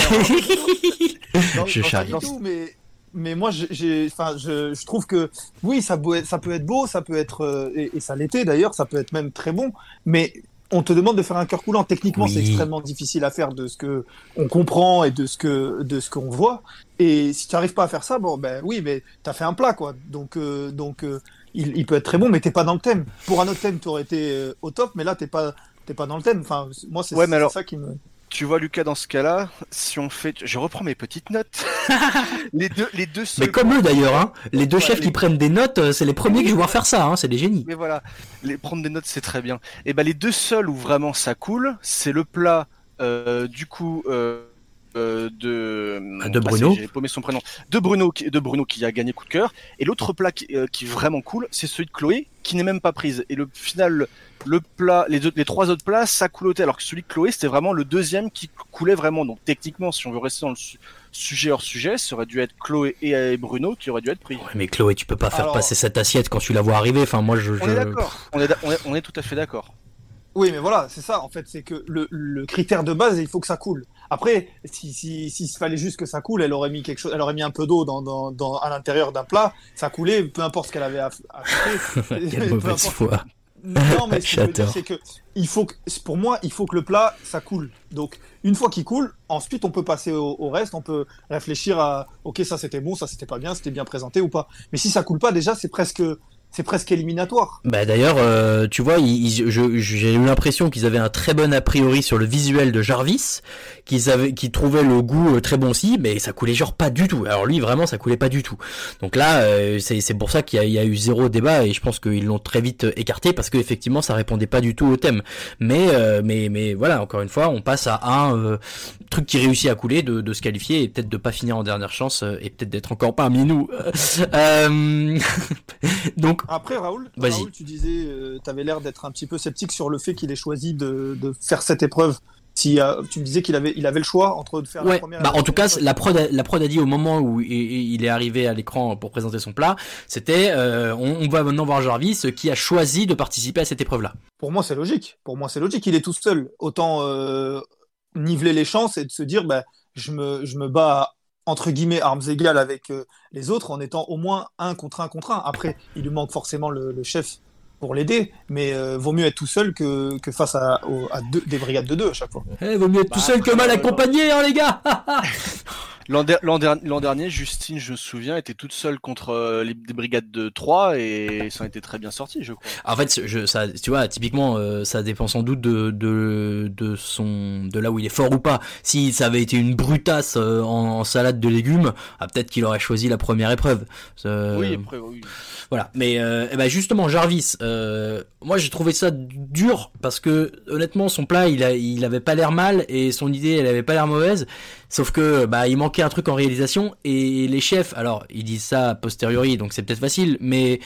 Non, je charrie. du tout, mais mais moi j'ai- j'ai enfin je, je trouve que oui ça peut être, ça peut être beau ça peut être euh, et, et ça l'était d'ailleurs ça peut être même très bon mais on te demande de faire un cœur coulant. Techniquement c'est extrêmement difficile à faire de ce que on comprend et de ce que de ce qu'on voit. Et si tu n'arrives pas à faire ça bon ben oui mais t'as fait un plat quoi. Donc euh, donc euh, il, il peut être très bon mais t'es pas dans le thème. Pour un autre thème tu aurais été euh, au top mais là t'es pas t'es pas dans le thème. Enfin moi c'est Ouais, alors- ça qui me Tu vois, Lucas, dans ce cas-là, si on fait, je reprends mes petites notes. les deux, les deux seuls mais comme eux d'ailleurs, hein, les deux Ouais, chefs les- qui prennent des notes, euh, c'est les premiers que je vois faire ça, hein, c'est des génies. Mais voilà, les, prendre des notes c'est très bien. Et ben les deux seuls où vraiment ça coule, c'est le plat euh, du coup euh, euh, de Ah, de Ah, Bruno. J'ai paumé son prénom. De Bruno, qui, de Bruno qui a gagné coup de cœur. Et l'autre plat qui, euh, qui est vraiment cool, c'est celui de Chloé qui n'est même pas prise. Et le final, le plat, les, deux, les trois autres plats, ça coulotait. Alors que celui de Chloé, c'était vraiment le deuxième qui coulait vraiment. Donc techniquement, si on veut rester dans le su- sujet hors sujet, ça aurait dû être Chloé et, Bruno qui auraient dû être pris. Ouais, mais Chloé, tu peux pas faire Alors- passer cette assiette quand tu la vois arriver. Enfin, moi, je. On je- est d'accord. On est, d'a- on est, on est tout à fait d'accord. Oui, mais voilà, c'est ça. En fait, c'est que le, le critère de base, il faut que ça coule. Après, si si s'il fallait juste que ça coule, elle aurait mis quelque chose, elle aurait mis un peu d'eau dans, dans, dans à l'intérieur d'un plat, ça coulait, peu importe ce qu'elle avait à, à. Quelle mauvaise foi. Non, mais ce que je veux dire, c'est que il faut que, pour moi, il faut que le plat, ça coule. Donc, une fois qu'il coule, ensuite, on peut passer au, au reste, on peut réfléchir à, ok, ça c'était bon, ça c'était pas bien, c'était bien présenté ou pas. Mais si ça coule pas, déjà, c'est presque, c'est presque éliminatoire. Bah d'ailleurs, euh, tu vois, j'ai eu l'impression qu'ils avaient un très bon a priori sur le visuel de Jarvis, qu'ils avaient, qu'ils trouvaient le goût euh, très bon aussi, mais ça coulait genre pas du tout. Alors lui, vraiment, ça coulait pas du tout. Donc là, euh, c'est pour ça qu'il y, y a eu zéro débat et je pense qu'ils l'ont très vite euh, écarté parce que effectivement, ça répondait pas du tout au thème. Mais euh, mais mais voilà, encore une fois, on passe à un euh, truc qui réussit à couler, de, de se qualifier et peut-être de pas finir en dernière chance et peut-être d'être encore parmi nous. Donc Après, Raoul, tu disais, tu avais l'air d'être un petit peu sceptique sur le fait qu'il ait choisi de, de faire cette épreuve. Si, euh, tu me disais qu'il avait, il avait le choix entre de faire la Ouais, première bah la en tout cas, la prod, a, la prod a dit au moment où il, il est arrivé à l'écran pour présenter son plat, c'était euh, on, on va maintenant voir Jarvis euh, qui a choisi de participer à cette épreuve-là. Pour moi, c'est logique. Pour moi, c'est logique. Il est tout seul. Autant euh, niveler les chances et de se dire, bah, je, me, je me bats entre guillemets armes égales avec euh, les autres en étant au moins un contre un contre un. Après, il lui manque forcément le, le chef pour l'aider, mais euh, vaut mieux être tout seul que, que face à, au- à deux, des brigades de deux à chaque fois. Eh, vaut mieux être tout seul que mal accompagné, hein, les gars L'an der- l'an der- l'an dernier, Justine, je me souviens, était toute seule contre euh, les, des brigades de 3 et ça en était très bien sorti, je crois. En fait, je, ça, tu vois, typiquement, euh, ça dépend sans doute de, de, de son, de là où il est fort ou pas. Si ça avait été une brutasse euh, en, en salade de légumes, ah, peut-être qu'il aurait choisi la première épreuve. Euh, Oui, après, oui. Voilà, mais euh, eh ben justement Jarvis, euh, moi j'ai trouvé ça dur parce que honnêtement son plat il a, il avait pas l'air mal et son idée elle avait pas l'air mauvaise, sauf que bah il manquait un truc en réalisation et les chefs, alors ils disent ça a posteriori donc c'est peut-être facile, mais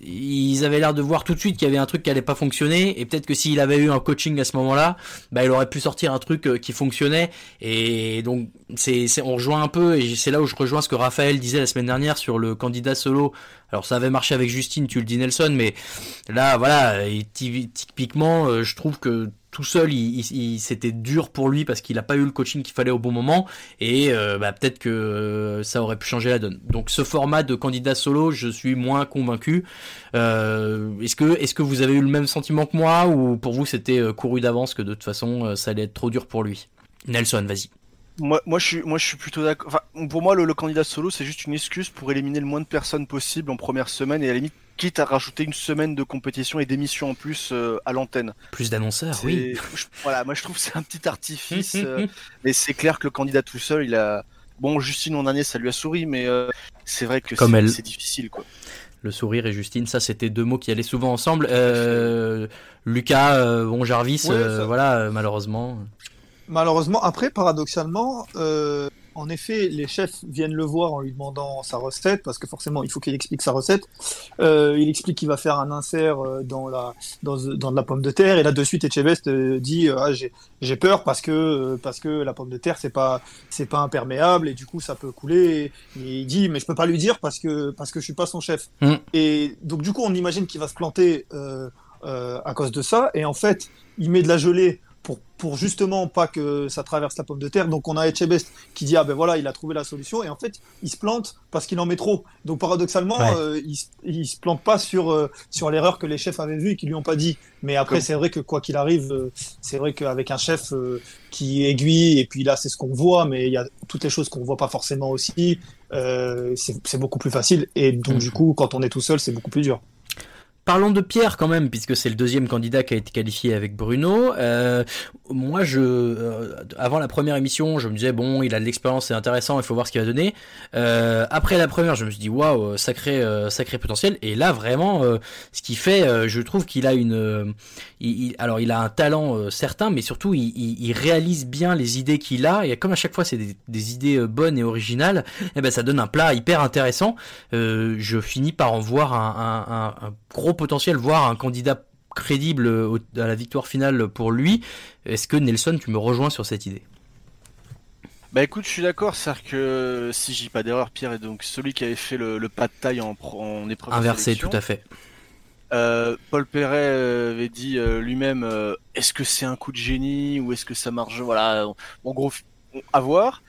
ils avaient l'air de voir tout de suite qu'il y avait un truc qui allait pas fonctionner et peut-être que s'il avait eu un coaching à ce moment-là, bah il aurait pu sortir un truc euh, qui fonctionnait et donc c'est on rejoint un peu et c'est là où je rejoins ce que Raphaël disait la semaine dernière sur le candidat solo. Alors ça avait marché avec Justine, tu le dis Nelson, mais là voilà, typiquement euh, je trouve que tout seul, il, c'était dur pour lui parce qu'il n'a pas eu le coaching qu'il fallait au bon moment et euh, bah, peut-être que euh, ça aurait pu changer la donne. Donc ce format de candidat solo, je suis moins convaincu. Euh, est-ce que est-ce que vous avez eu le même sentiment que moi ou pour vous c'était couru d'avance que de toute façon ça allait être trop dur pour lui? Nelson, vas-y. Moi, moi, je suis, moi, je suis plutôt d'accord. Enfin, pour moi, le, le candidat solo, c'est juste une excuse pour éliminer le moins de personnes possible en première semaine et à la limite, quitte à rajouter une semaine de compétition et d'émission en plus euh, à l'antenne. Plus d'annonceurs, oui. je- voilà, moi, je trouve que c'est un petit artifice. euh, mais c'est clair que le candidat tout seul, il a. Bon, Justine, l'an dernier, ça lui a souri, mais euh, c'est vrai que c'est- elle. difficile, quoi. Le sourire et Justine, ça c'était deux mots qui allaient souvent ensemble. Euh, Lucas, euh, bon Jarvis, Ouais, euh, voilà, malheureusement. Malheureusement, après, paradoxalement, euh, en effet, les chefs viennent le voir en lui demandant sa recette, parce que forcément, il faut qu'il explique sa recette. Euh, il explique qu'il va faire un insert euh, dans la dans, dans de la pomme de terre, et là de suite, Etchebest euh, dit euh, ah, j'ai j'ai peur parce que parce que la pomme de terre c'est pas c'est pas imperméable et du coup ça peut couler. Et il dit mais je peux pas lui dire parce que parce que je suis pas son chef. Mm. Et donc du coup, on imagine qu'il va se planter euh, euh, à cause de ça, et en fait, il met de la gelée pour, pour justement pas que ça traverse la pomme de terre. Donc on a Etchebest qui dit ah ben voilà il a trouvé la solution et en fait il se plante parce qu'il en met trop. Donc paradoxalement Ouais. euh, il, il se plante pas sur euh, sur l'erreur que les chefs avaient vue et qui lui ont pas dit. Mais après c'est vrai que quoi qu'il arrive euh, c'est vrai qu'avec un chef qui aiguille et puis là c'est ce qu'on voit mais il y a toutes les choses qu'on voit pas forcément aussi. C'est beaucoup plus facile et donc Mhm. du coup quand on est tout seul c'est beaucoup plus dur. Parlons de Pierre quand même, puisque c'est le deuxième candidat qui a été qualifié avec Bruno. Euh, moi, je, euh, avant la première émission, je me disais bon, il a de l'expérience, c'est intéressant, il faut voir ce qu'il va donner. Euh, après la première, je me suis dit waouh, sacré, sacré potentiel. Et là, vraiment, ce qu'il fait, je trouve qu'il a une, alors il a un talent certain, mais surtout il, réalise bien les idées qu'il a. Et comme à chaque fois, c'est des, idées bonnes et originales, et ben ça donne un plat hyper intéressant. Je finis par en voir un gros potentiel, voire un candidat crédible au- à la victoire finale pour lui. Est-ce que Nelson, tu me rejoins sur cette idée? Bah écoute, je suis d'accord, c'est-à-dire que si j'ai pas d'erreur, Pierre est donc celui qui avait fait le, le pas de taille en, épreuve Inversé, tout à fait. Euh, Paul Perret euh, avait dit euh, lui-même euh, est-ce que c'est un coup de génie ou est-ce que ça marche? Voilà, en gros, à voir.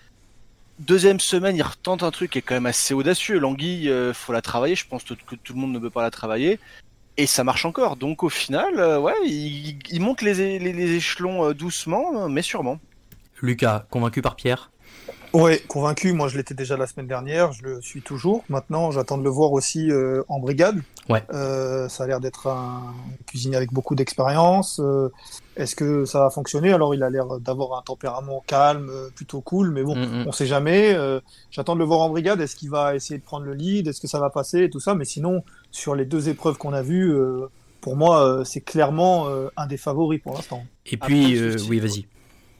Deuxième semaine, il retente un truc qui est quand même assez audacieux. L'anguille, euh, faut la travailler. Je pense que tout le monde ne peut pas la travailler. Et ça marche encore. Donc au final, euh, ouais, il, il monte les, les, les échelons euh, doucement, mais sûrement. Lucas, convaincu par Pierre? Ouais, convaincu. Moi, je l'étais déjà la semaine dernière. Je le suis toujours. Maintenant, j'attends de le voir aussi euh, en brigade. Ouais. Euh, ça a l'air d'être un cuisinier avec beaucoup d'expérience. Euh, Est-ce que ça va fonctionner? Alors, il a l'air d'avoir un tempérament calme, plutôt cool. Mais bon, Mhm. on sait jamais. Euh, j'attends de le voir en brigade. Est-ce qu'il va essayer de prendre le lead? Est-ce que ça va passer? Et tout ça Mais sinon, sur les deux épreuves qu'on a vues, euh, pour moi, euh, c'est clairement euh, un des favoris pour l'instant. Et puis, Après, euh, oui, vas-y.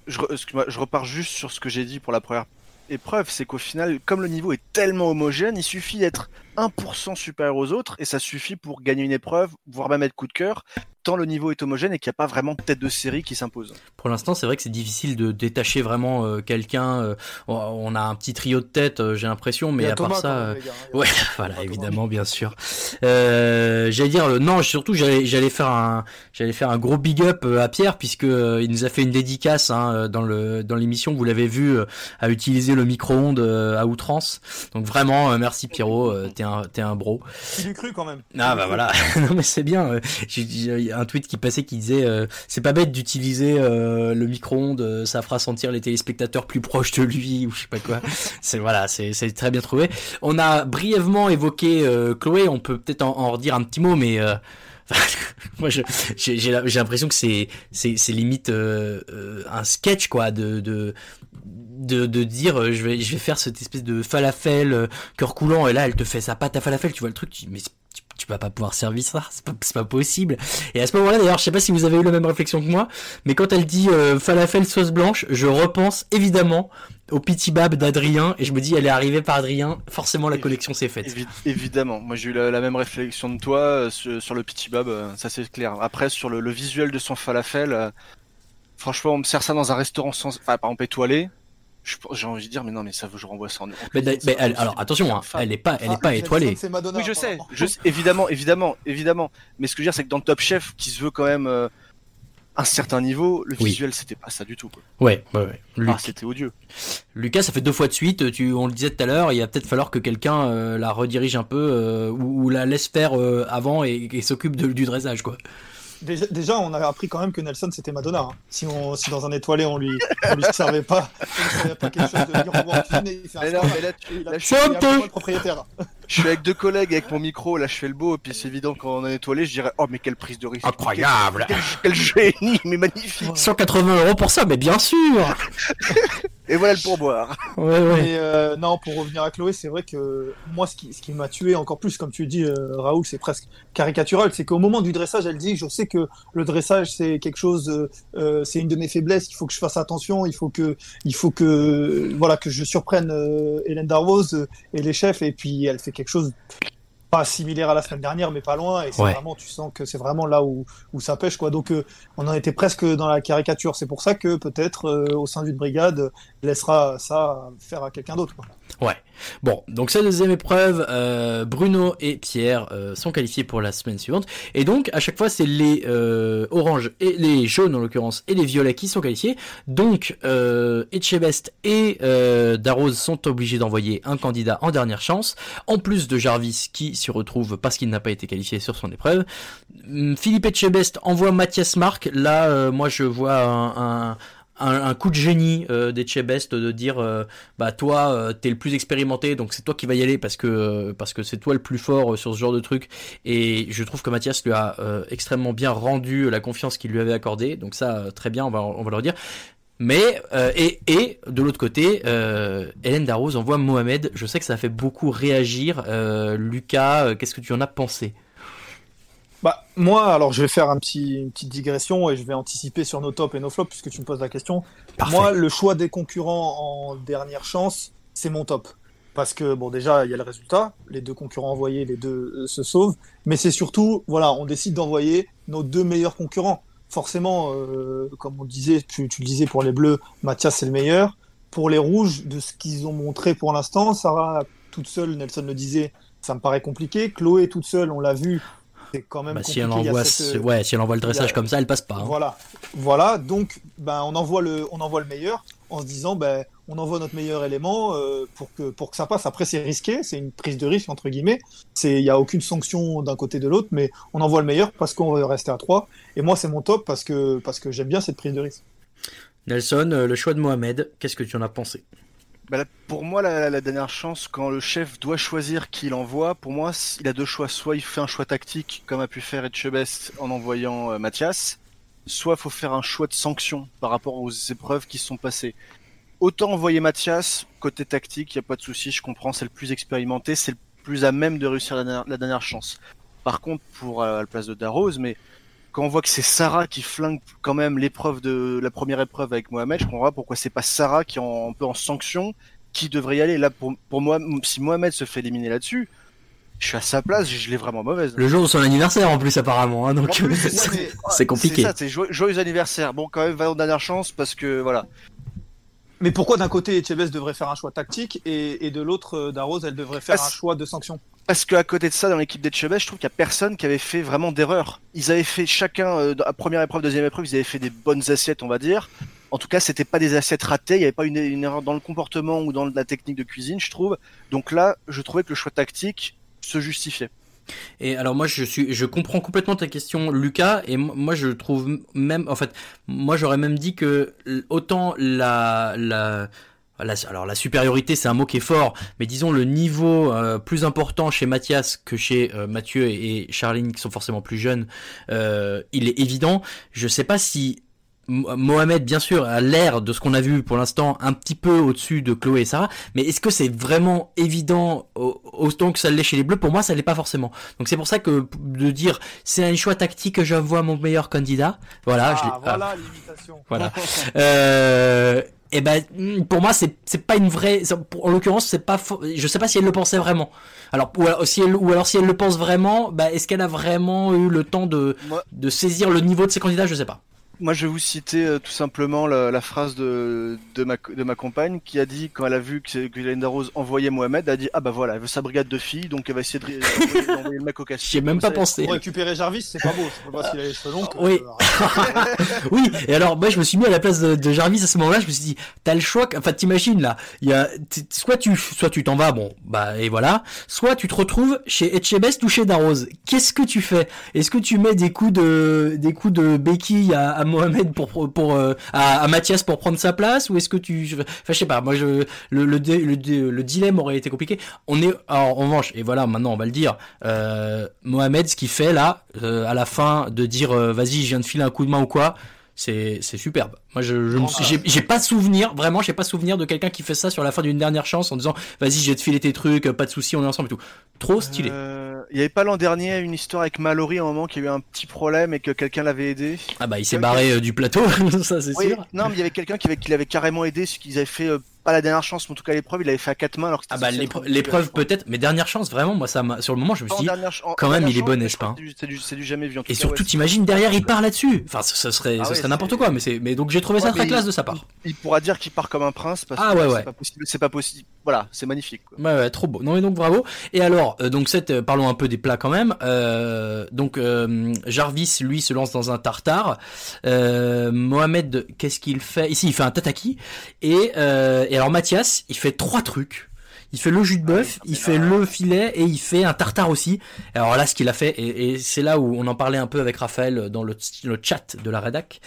je, je repars juste sur ce que j'ai dit pour la première épreuve, c'est qu'au final, comme le niveau est tellement homogène, il suffit d'être 1% supérieur aux autres et ça suffit pour gagner une épreuve, voire même être coup de cœur, tant le niveau est homogène et qu'il n'y a pas vraiment de tête de série qui s'impose. Pour l'instant, c'est vrai que c'est difficile de détacher vraiment euh, quelqu'un. euh, on- a un petit trio de tête, euh, j'ai l'impression, mais à part ça, même, euh, gars, hein. Ouais, voilà, évidemment, bien sûr. Euh, j'allais dire, euh, non, surtout, j'allais, j'allais faire un, j'allais faire un gros big up à Pierre puisque euh, il nous a fait une dédicace hein, dans le dans l'émission. Vous l'avez vu euh, à utiliser le micro-ondes euh, à outrance. Donc vraiment, euh, merci Pierrot, euh, t'es un, t'es un bro. Il lui cru quand même. Ah bah voilà, non mais c'est bien. euh, J'ai j'ai un tweet qui passait qui disait euh, c'est pas bête d'utiliser euh, le micro-ondes, euh, ça fera sentir les téléspectateurs plus proches de lui ou je sais pas quoi. c'est voilà, c'est très bien trouvé. On a brièvement évoqué euh, Chloé, on peut peut-être en, en redire un petit mot, mais euh, moi j'ai l'impression que c'est c'est limite euh, un sketch quoi de de de, dire euh, je vais je vais faire cette espèce de falafel cœur coulant et là elle te fait sa pâte à falafel tu vois le truc tu mais tu, vas pas pouvoir servir ça c'est pas possible. Et à ce moment-là d'ailleurs je sais pas si vous avez eu la même réflexion que moi mais quand elle dit euh, falafel sauce blanche je repense évidemment au petit bab d'Adrien et je me dis elle est arrivée par Adrien forcément la connexion s'est faite. Évi- évidemment, moi j'ai eu la, la même réflexion de toi euh, sur, sur le petit bab, euh, ça c'est clair. Après sur le, le visuel de son falafel, franchement on me sert ça dans un restaurant sans, enfin par exemple étoilé, j'ai envie de dire mais non mais ça je renvoie ça en. en mais, elle- alors attention hein, elle est pas elle est Ah, pas étoilée Madonna, Oui, je sais, je sais, évidemment, évidemment, évidemment. Mais ce que je veux dire, c'est que dans le Top Chef, qui se veut quand même euh, un certain niveau, le Oui. visuel, c'était pas ça du tout. Quoi. ouais ouais, ouais. Luc- Ah, c'était odieux. Lucas, ça fait deux fois de suite. Tu, on le disait tout à l'heure, il va peut-être falloir que quelqu'un euh, la redirige un peu euh, ou, ou la laisse faire euh, avant et, et s'occupe de- du dressage, quoi. Déjà, déjà, on a appris quand même que Nelson c'était Madonna. hein. Si, on, si dans un étoilé on lui, on lui servait pas, on lui servait pas quelque chose de lui renvoie en cuisine et il fait un là, il a- là, je il a suis le propriétaire. Je suis avec deux collègues avec mon micro, là je fais le beau, et puis c'est évident quand on est étoilé, je dirais Oh, mais quelle prise de risque Incroyable. Quel, quel génie, mais magnifique 180 euros pour ça, mais bien sûr. Et voilà le pourboire Ouais, ouais. Mais euh, non, pour revenir à Chloé, c'est vrai que moi, ce qui, ce qui m'a tué encore plus, comme tu dis, euh, Raoul, c'est presque caricatural. C'est qu'au moment du dressage, elle dit Je sais que le dressage, c'est quelque chose, euh, c'est une de mes faiblesses, il faut que je fasse attention, il faut que, il faut que, voilà, que je surprenne euh, Hélène Darroze et les chefs. Et puis, elle fait quelque chose pas similaire à la semaine dernière, mais pas loin. Et c'est Ouais. vraiment, tu sens que c'est vraiment là où, où ça pêche, quoi. Donc, euh, on en était presque dans la caricature. C'est pour ça que peut-être, euh, au sein d'une brigade, laissera ça faire à quelqu'un d'autre. Ouais. Bon, donc cette deuxième épreuve, euh, Bruno et Pierre euh, sont qualifiés pour la semaine suivante. Et donc, à chaque fois, c'est les euh, oranges et les jaunes, en l'occurrence, et les violets qui sont qualifiés. Donc, euh, Etchebest et euh, Darroze sont obligés d'envoyer un candidat en dernière chance, en plus de Jarvis qui s'y retrouve parce qu'il n'a pas été qualifié sur son épreuve. Hum, Philippe Etchebest envoie Mathias Marc. Là, moi, je vois un un, coup de génie euh, d'Etchebest de dire euh, bah toi euh, t'es le plus expérimenté donc c'est toi qui va y aller parce que parce que c'est toi le plus fort sur ce genre de truc. Et je trouve que Mathias lui a extrêmement bien rendu la confiance qu'il lui avait accordée. Donc ça très bien on va on va le dire mais et, de l'autre côté Hélène Darroze envoie Mohamed. Je sais que ça a fait beaucoup réagir. Lucas qu'est-ce que tu en as pensé? Bah, moi, alors je vais faire un petit, une petite digression et je vais anticiper sur nos tops et nos flops puisque tu me poses la question. Parfait. Moi, le choix des concurrents en dernière chance, c'est mon top. Parce que, bon, déjà, il y a le résultat. Les deux concurrents envoyés, les deux euh, se sauvent. Mais c'est surtout, voilà, on décide d'envoyer nos deux meilleurs concurrents. Forcément, euh, comme on disait, tu, tu le disais pour les bleus, Mathias, c'est le meilleur. Pour les rouges, de ce qu'ils ont montré pour l'instant, Sarah toute seule, Nelson le disait, ça me paraît compliqué. Chloé toute seule, on l'a vu, c'est quand même bah, compliqué. si elle y envoie cette, ce- ouais si elle envoie le y a- dressage comme ça elle passe pas hein. voilà, voilà. Donc, ben, on envoie le, on envoie le meilleur en se disant, ben, on envoie notre meilleur élément euh, pour, que, pour que ça passe. Après, c'est risqué, c'est une prise de risque, entre guillemets. Il n'y a aucune sanction d'un côté de l'autre, mais on envoie le meilleur parce qu'on veut rester à 3. Et moi, c'est mon top parce que, parce que j'aime bien cette prise de risque. Nelson, euh, le choix de Mohamed, qu'est-ce que tu en as pensé? Bah pour moi, la, dernière chance, quand le chef doit choisir qui il envoie, pour moi, il a deux choix. Soit il fait un choix tactique, comme a pu faire Etchebest en envoyant euh, Mathias, soit il faut faire un choix de sanction par rapport aux épreuves qui se sont passées. Autant envoyer Mathias, côté tactique, il n'y a pas de souci, je comprends, c'est le plus expérimenté, c'est le plus à même de réussir la dernière, chance. Par contre, pour euh, la place de Darroze, mais quand on voit que c'est Sarah qui flingue quand même l'épreuve de la première épreuve avec Mohamed, je comprends pas pourquoi c'est pas Sarah qui est en, un peu en sanction qui devrait y aller. Là, pour, pour moi, si Mohamed se fait éliminer là-dessus, je suis à sa place, je l'ai vraiment mauvaise. Le jour de son anniversaire en plus apparemment, hein, donc c'est compliqué. C'est ça, c'est joyeux anniversaire. Bon, quand même, va en dernière chance parce que voilà. Mais pourquoi d'un côté Echebest devrait faire un choix tactique et, et de l'autre euh, Darroze elle devrait faire un choix de sanction parce qu'à côté de ça, dans l'équipe d'Etchebest, je trouve qu'il n'y a personne qui avait fait vraiment d'erreur. Ils avaient fait chacun, euh, première épreuve, deuxième épreuve, ils avaient fait des bonnes assiettes, on va dire. En tout cas, c'était pas des assiettes ratées, il n'y avait pas une, une, erreur dans le comportement ou dans la technique de cuisine, je trouve. Donc là, je trouvais que le choix tactique se justifiait. Et alors moi je suis je comprends complètement ta question Lucas et moi je trouve même en fait moi j'aurais même dit que autant la la alors la supériorité c'est un mot qui est fort, mais disons le niveau euh, plus important chez Mathias que chez euh, Mathieu et, Charline qui sont forcément plus jeunes, euh, il est évident. Je sais pas si Mohamed, bien sûr, a l'air de ce qu'on a vu pour l'instant un petit peu au-dessus de Chloé et Sarah, mais est-ce que c'est vraiment évident autant que ça l'est chez les Bleus? Pour moi, ça l'est pas forcément. Donc c'est pour ça que de dire c'est un choix tactique que j'envoie mon meilleur candidat. Voilà, ah, je voilà ah, l'imitation. Voilà. euh, et eh ben hmm, pour moi c'est c'est pas une vraie en l'occurrence c'est pas je sais pas si elle le pensait vraiment alors ou alors si elle ou alors si elle le pense vraiment bah est-ce qu'elle a vraiment eu le temps de de saisir le niveau de ses candidats? Je sais pas moi, je vais vous citer euh, tout simplement la, la, phrase de, de, ma, de ma compagne qui a dit, quand elle a vu que, que Linda Rose envoyait Mohamed, elle a dit Ah bah voilà, elle veut sa brigade de filles, donc elle va essayer d'envoyer le mec au casse. J'y ai même pas pensé. Pour récupérer Jarvis, c'est pas beau, c'est pas parce qu'il a les cheveux longs. Oui. oui, et alors, moi, je me suis mis à la place de, de Jarvis à ce moment-là, je me suis dit T'as le choix, enfin, t'imagines là, il y a, soit tu soit tu t'en vas, bon, bah, et voilà, soit tu te retrouves chez Etchebest ou chez Darroze. Qu'est-ce que tu fais? Est-ce que tu mets des coups de, des coups de béquille à, à Mohamed pour pour euh, à, Mathias pour prendre sa place ou est-ce que tu enfin je sais pas moi je le le, le, le dilemme aurait été compliqué. On est en revanche et voilà maintenant on va le dire euh, Mohamed ce qu'il fait là euh, à la fin de dire vas-y je viens de filer un coup de main ou quoi c'est superbe. Moi je, je j'ai pas souvenir vraiment j'ai pas souvenir de quelqu'un qui fait ça sur la fin d'une dernière chance en disant vas-y je vais te filer tes trucs pas de souci on est ensemble et tout. Trop stylé. Euh, il y avait pas l'an dernier une histoire avec Mallory à un moment qui a eu un petit problème et que quelqu'un l'avait aidé? Ah bah il s'est barré euh, du plateau ça c'est sûr. Non mais il y avait quelqu'un qui l'avait carrément aidé ce qu'ils avaient fait euh, pas la dernière chance, mais en tout cas l'épreuve, il avait fait à quatre mains. Alors que ah bah l'épreuve peut-être, mais dernière chance, vraiment, moi ça m'a sur le moment, je me suis dit, quand même, il est bon, n'est-ce pas C'est du, du, jamais vu. En et surtout, t'imagines derrière, il part là-dessus. Enfin, ce serait, ah serait n'importe quoi, mais c'est, mais donc j'ai trouvé ça très classe de sa part. Il, pourra dire qu'il part comme un prince parce ah, que ouais, c'est pas possible. C'est pas possible. Voilà, c'est magnifique. Quoi. Ouais, ouais, trop beau. Non, mais donc bravo. Et alors, euh, donc cette, euh, parlons un peu des plats quand même. Euh, donc Jarvis, lui, se lance dans un tartare. Mohamed, qu'est-ce qu'il fait? Ici, il fait un tataki. Et, et alors Mathias, il fait trois trucs. Il fait le jus de bœuf, il fait le filet et il fait un tartare aussi. Alors là, ce qu'il a fait, et, et c'est là où on en parlait un peu avec Raphaël dans le, le chat de la rédac.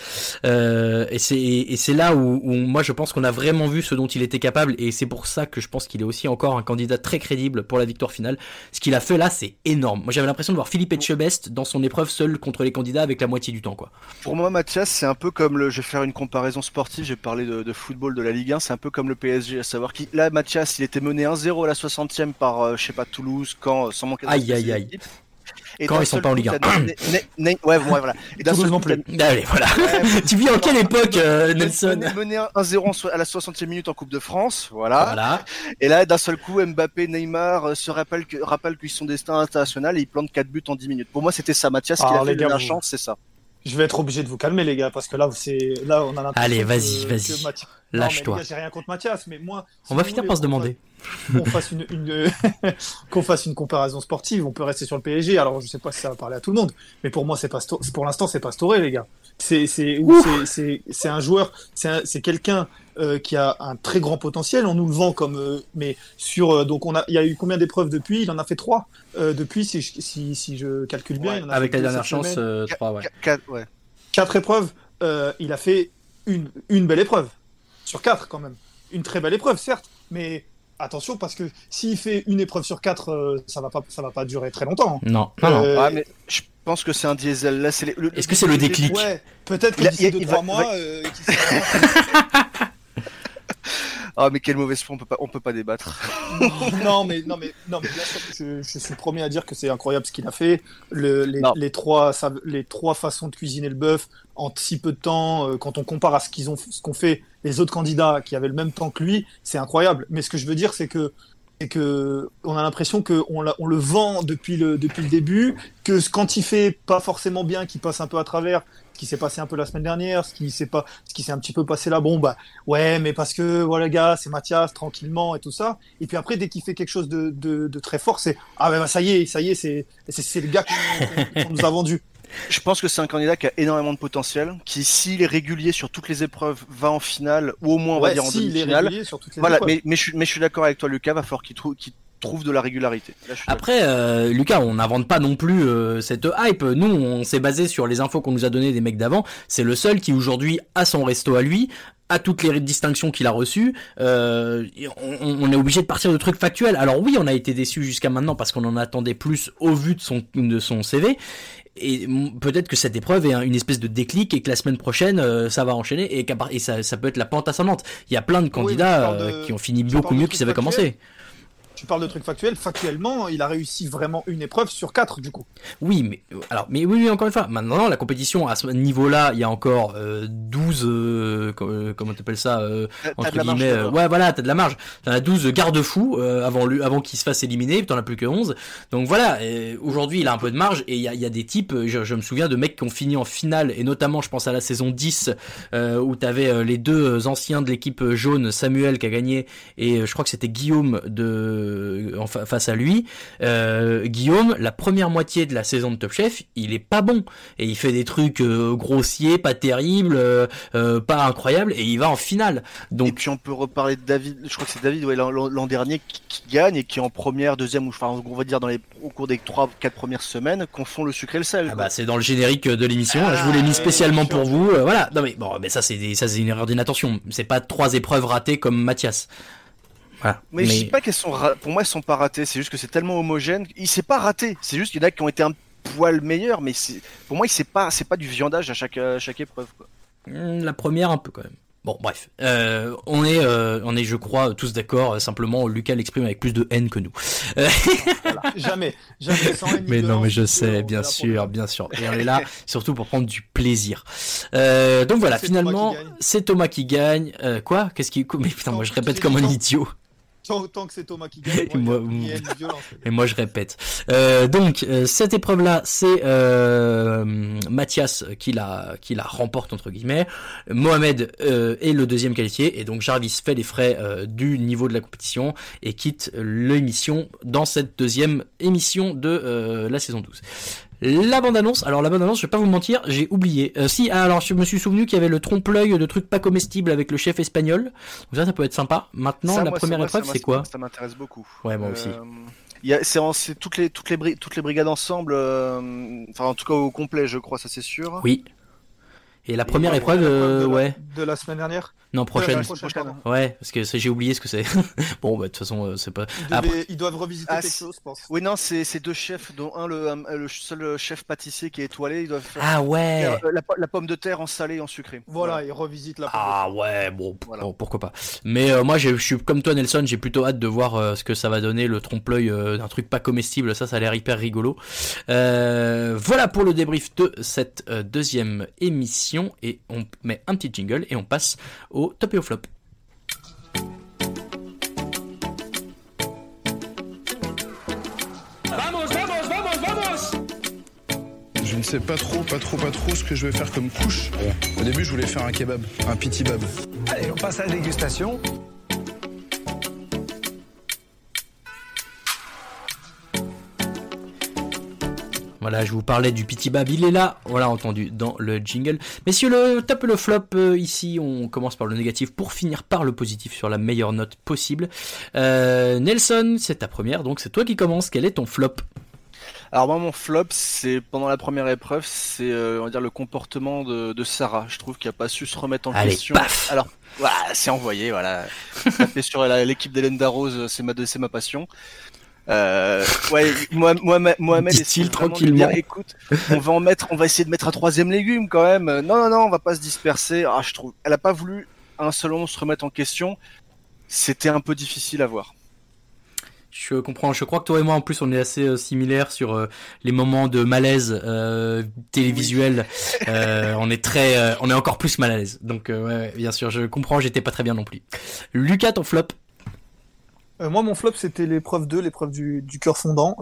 Euh, et c'est et c'est là où, où, moi je pense qu'on a vraiment vu ce dont il était capable et c'est pour ça que je pense qu'il est aussi encore un candidat très crédible pour la victoire finale. Ce qu'il a fait là, c'est énorme. Moi, j'avais l'impression de voir Philippe Etchebest dans son épreuve seul contre les candidats avec la moitié du temps, quoi. Pour moi, Mathias, c'est un peu comme le. Je vais faire une comparaison sportive. J'ai parlé de, de, football de la Ligue 1. C'est un peu comme le PSG, à savoir qu'il là, Mathias, il était mené 1-0 à la 60e par, euh, je sais pas, Toulouse, quand sans manquer. Aïe, aïe, aïe. Et quand ils sont pas en Ligue 1. ouais, ouais, voilà. Et d'un seul plus. Allez, voilà. tu vis en quelle époque, euh, Nelson Mené 1-0 à la 60e minute en Coupe de France, voilà. voilà. Et là, d'un seul coup, Mbappé, Neymar euh, se rappellent que, rappellent qu'ils sont destin international et ils plantent 4 buts en 10 minutes. Pour moi, c'était ça. Mathias, qui a fait la chance, c'est ça. Je vais être obligé de vous calmer, les gars, parce que là, c'est là, on a Allez, vas-y, vas-y. Lâche-toi. J'ai rien contre Mathias, mais moi. On va finir par se demander. Qu'on fasse une, une qu'on fasse une comparaison sportive, on peut rester sur le PSG. Alors je sais pas si ça va parler à tout le monde, mais pour moi c'est pas Sto- pour l'instant c'est pas Storé les gars. C'est c'est c'est- un joueur, c'est un- c'est quelqu'un euh, qui a un très grand potentiel. On nous le vend comme euh, mais sur euh, donc on a il y a eu combien d'épreuves depuis? Il en a fait trois euh, depuis si je, si si je calcule bien. il en a Avec fait la dernière chance, euh, 3, ouais. Quatre- ouais. quatre épreuves, euh, il a fait une, une belle épreuve. Sur quatre, quand même. Une très belle épreuve, certes, mais attention, parce que s'il fait une épreuve sur quatre, euh, ça va pas, ça va pas durer très longtemps. Non, non, non. Euh, Ah, mais je pense que c'est un diesel. Là, c'est les- le- Est-ce que c'est le déclic Ouais, peut-être que d'ici il- deux, trois mois, va- euh, qu'il sera- Ah, mais quelle mauvaise foi, on peut pas, on peut pas débattre. non, mais, non, mais, non, mais bien sûr, je, je suis le premier à dire que c'est incroyable ce qu'il a fait. Le, les, trois, ça- les trois façons de cuisiner le bœuf en si peu de temps, euh, quand on compare à ce qu'ils ont, ce qu'ont fait les autres candidats qui avaient le même temps que lui, c'est incroyable. Mais ce que je veux dire, c'est que, c'est que on a l'impression que on, le vend depuis le, depuis le début, que ce- quand il fait pas forcément bien, qu'il passe un peu à travers, ce qui s'est passé un peu la semaine dernière, ce qui s'est pas, ce qui s'est un petit peu passé là, bon bah ouais, mais parce que voilà gars, c'est Mathias tranquillement et tout ça. Et puis après, dès qu'il fait quelque chose de, de, de très fort, c'est ah bah, bah, ça y est, ça y est, c'est c'est, le gars qu'on, nous a vendu. Je pense que c'est un candidat qui a énormément de potentiel, qui, s'il est régulier sur toutes les épreuves, va en finale, ou au moins, on va dire en demi-finale. Voilà, épreuves. je, mais je suis d'accord avec toi, Lucas, va falloir qu'il trouve, qu'il trouve de la régularité. Là, Après, euh, Lucas, on n'invente pas non plus euh, cette hype. Nous, on s'est basé sur les infos qu'on nous a données des mecs d'avant. C'est le seul qui aujourd'hui a son resto à lui a toutes les distinctions qu'il a reçues, euh, on, on est obligé de partir de trucs factuels. Alors oui, on a été déçus jusqu'à maintenant parce qu'on en attendait plus au vu de son, de son CV. Et peut-être que cette épreuve est un- une espèce de déclic et que la semaine prochaine, euh, ça va enchaîner et, et ça, ça peut être la pente ascendante. Il y a plein de Oui, candidats euh, qui ont fini beaucoup mieux qu'ils avaient commencé. Tu parles de trucs factuels. Factuellement, il a réussi vraiment une épreuve sur quatre, du coup. Oui, mais alors, mais oui, oui, encore une fois. Maintenant, la compétition à ce niveau-là, il y a encore euh, 12, euh, euh, comment t'appelles ça, euh, entre de la marge guillemets. de euh, ouais, voilà, t'as de la marge. T'en as 12 garde-fous euh, avant lui, avant qu'il se fasse éliminer. T'en as plus que 11. Donc voilà. Aujourd'hui, il a un peu de marge et il y a, il y a des types. euh, Je, je me souviens de mecs qui ont fini en finale et notamment, je pense à la saison 10 euh, où t'avais euh, les deux anciens de l'équipe jaune, Samuel qui a gagné et euh, je crois que c'était Guillaume de en fa- face à lui. Euh, Guillaume, la première moitié de la saison de Top Chef, il est pas bon et il fait des trucs euh, grossiers, pas terribles, euh, euh, pas incroyables et il va en finale. Et Donc puis on peut reparler de David, je crois que c'est David ouais, l'an- dernier qui, qui gagne et qui en première, deuxième, ou enfin on va dire dans les, au cours des 3-4 premières semaines confond le sucre et le sel. Ah bah c'est dans le générique de l'émission. je vous l'ai mis spécialement pour vous. euh, voilà. Non mais bon, mais ça c'est ça c'est une erreur d'inattention. C'est pas trois épreuves ratées comme Mathias. Voilà. mais, je dis pas qu'elles sont ra- pour moi elles sont pas ratées, c'est juste que c'est tellement homogène, il s'est pas raté, c'est juste qu'il y en a qui ont été un poil meilleurs, mais c'est pour moi il c'est pas c'est pas du viandage à chaque à chaque épreuve quoi. Hmm, La première un peu quand même. Bon bref, Euh, on est euh, on est je crois tous d'accord. euh, Simplement Lucas l'exprime avec plus de haine que nous. Voilà. jamais, jamais sans haine ni mais non mais je sais bien sûr bien sûr. Et on est là surtout pour prendre du plaisir. Euh, donc voilà finalement c'est Thomas qui gagne. Euh, quoi? Qu'est-ce qui mais putain moi je répète comme un idiot. Tant, tant que c'est Thomas qui gagne, Et moi, moi- il y a ni violence. Et moi je répète. Euh, donc euh, cette épreuve-là, c'est euh, Mathias qui la qui la remporte entre guillemets. Mohamed euh, est le deuxième qualifié et donc Jarvis fait les frais euh, du niveau de la compétition et quitte l'émission dans cette deuxième émission de la saison 12. La bande-annonce, alors la bande-annonce, je vais pas vous mentir, j'ai oublié. Euh, si, ah, alors je me suis souvenu qu'il y avait le trompe-l'œil de trucs pas comestibles avec le chef espagnol. Donc ça, ça peut être sympa. Maintenant, Ça, la moi, première ça, épreuve, c'est quoi Ça m'intéresse beaucoup. Ouais, moi aussi. Euh, il y a- c'est toutes les toutes les toutes les brigades ensemble, euh, enfin en tout cas au complet, je crois, ça c'est sûr. Oui. Et la première Et épreuve, de la- euh, ouais. De la semaine dernière Non, prochaine. la prochaine, pardon. Ouais, parce que j'ai oublié ce que c'est. bon, bah, de toute façon, euh, c'est pas. Ils, devaient- Après- ils doivent revisiter Ah, quelque chose, je pense. Oui, non, c'est deux chefs, dont un le, le seul chef pâtissier qui est étoilé. Ils doivent faire, Ah ouais. faire, euh, la, po- la pomme de terre en salé et en sucré. Voilà, ils revisitent la Ah ouais, bon, Voilà. bon, pourquoi pas. Mais euh, moi, je suis comme toi, Nelson, j'ai plutôt hâte de voir euh, ce que ça va donner, le trompe-l'œil euh, d'un truc pas comestible. Ça, ça a l'air hyper rigolo. Euh, voilà pour le débrief de cette euh, deuxième émission. Et on met un petit jingle et on passe au top et au flop. Je ne sais pas trop, pas trop, pas trop ce que je vais faire comme couche. Au début, je voulais faire un kebab, un pitibab. Allez, on passe à la dégustation. Voilà, je vous parlais du Pity Bab, il est là, voilà entendu dans le jingle. Messieurs, le top et le flop, euh, ici on commence par le négatif pour finir par le positif sur la meilleure note possible. Euh, Nelson, c'est ta première, donc c'est toi qui commences, quel est ton flop? Alors moi mon flop c'est pendant la première épreuve c'est euh, on va dire le comportement de, de Sarah. Je trouve qu'il a pas su se remettre en Allez, question. paf Alors voilà c'est envoyé voilà. Taper sur l'équipe d'Hélène Darroze c'est ma c'est ma passion. Euh, ouais Mohamed Mohamed de tranquillement. dire, écoute on va en mettre on va essayer de mettre un troisième légume quand même. Non non non on va pas se disperser. Ah je trouve elle a pas voulu un seul moment se remettre en question. C'était un peu difficile à voir. Je comprends, je crois que toi et moi en plus on est assez euh, similaires sur euh, les moments de malaise euh, télévisuel. Euh, on est très, euh, on est encore plus mal à l'aise. Donc euh, ouais, bien sûr, je comprends, j'étais pas très bien non plus. Lucas, ton flop Euh, moi, mon flop, c'était l'épreuve 2, l'épreuve du, du cœur fondant.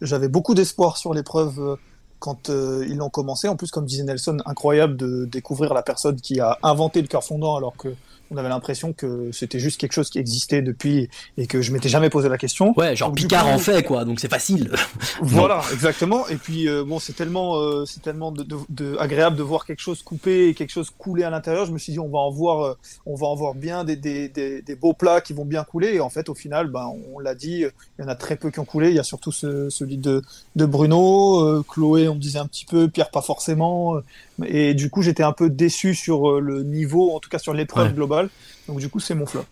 J'avais beaucoup d'espoir sur l'épreuve euh, quand euh, ils l'ont commencé. En plus, comme disait Nelson, incroyable de découvrir la personne qui a inventé le cœur fondant alors que on avait l'impression que c'était juste quelque chose qui existait depuis et que je m'étais jamais posé la question. Ouais, genre Donc, Picard coup, en fait quoi, donc c'est facile. Voilà, exactement. Et puis euh, bon, c'est tellement, euh, c'est tellement de, de- de- agréable de voir quelque chose coupé et quelque chose couler à l'intérieur. Je me suis dit, on va en voir, euh, on va en voir bien des, des, des, des beaux plats qui vont bien couler. Et en fait, au final, ben, on l'a dit, il y en a très peu qui ont coulé. Il y a surtout ce, celui de, de Bruno, Chloé, on me disait un petit peu, Pierre pas forcément. Et du coup, j'étais un peu déçu sur euh, le niveau, en tout cas sur l'épreuve Ouais. globale. Donc du coup, c'est mon flop.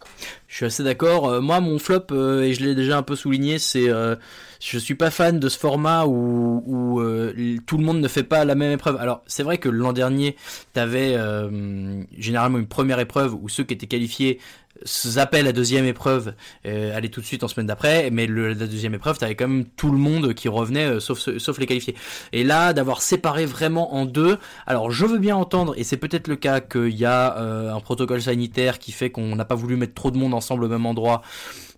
Je suis assez d'accord. Euh, moi, mon flop, euh, et je l'ai déjà un peu souligné, c'est euh, je suis pas fan de ce format où, euh, tout le monde ne fait pas la même épreuve. Alors, c'est vrai que l'an dernier, t'avais euh, généralement une première épreuve où ceux qui étaient qualifiés zappaient la deuxième épreuve, euh, allaient tout de suite en semaine d'après, mais la deuxième épreuve, t'avais quand même tout le monde qui revenait, euh, sauf les qualifiés. Et là, d'avoir séparé vraiment en deux, alors je veux bien entendre, et c'est peut-être le cas qu'il y a euh, un protocole sanitaire qui fait qu'on n'a pas voulu mettre trop de monde ensemble au même endroit,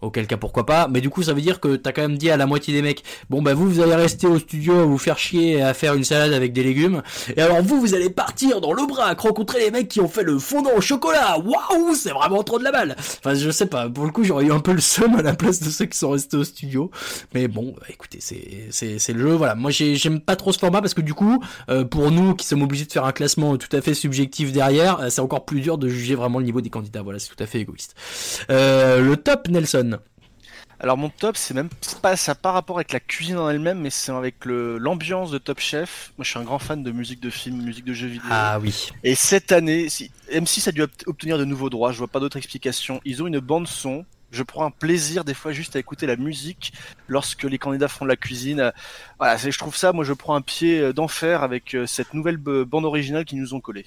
auquel cas pourquoi pas, mais du coup ça veut dire que t'as quand même dit à la moitié des mecs, bon bah vous vous allez rester au studio à vous faire chier à faire une salade avec des légumes, et alors vous vous allez partir dans l'Aubrac rencontrer les mecs qui ont fait le fondant au chocolat, waouh c'est vraiment trop de la balle. Enfin je sais pas, pour le coup j'aurais eu un peu le seum à la place de ceux qui sont restés au studio, mais bon bah, écoutez c'est c'est c'est le jeu, voilà, moi j'ai- j'aime pas trop ce format parce que du coup euh, pour nous qui sommes obligés de faire un classement tout à fait subjectif derrière, euh, c'est encore plus dur de juger vraiment le niveau des candidats, voilà c'est tout à fait égoïste. Euh, le top Nelson. Alors mon top, c'est même pas ça par rapport avec la cuisine en elle-même, mais c'est avec l'ambiance de Top Chef. Moi, je suis un grand fan de musique de film, musique de jeux vidéo. Ah oui. Et cette année, si, M6 a dû obt- obtenir de nouveaux droits. Je vois pas d'autre explication. Ils ont une bande son. Je prends un plaisir des fois juste à écouter la musique lorsque les candidats font de la cuisine. Voilà, je trouve ça. Moi, je prends un pied euh, d'enfer avec euh, cette nouvelle bande originale qu'ils nous ont collée.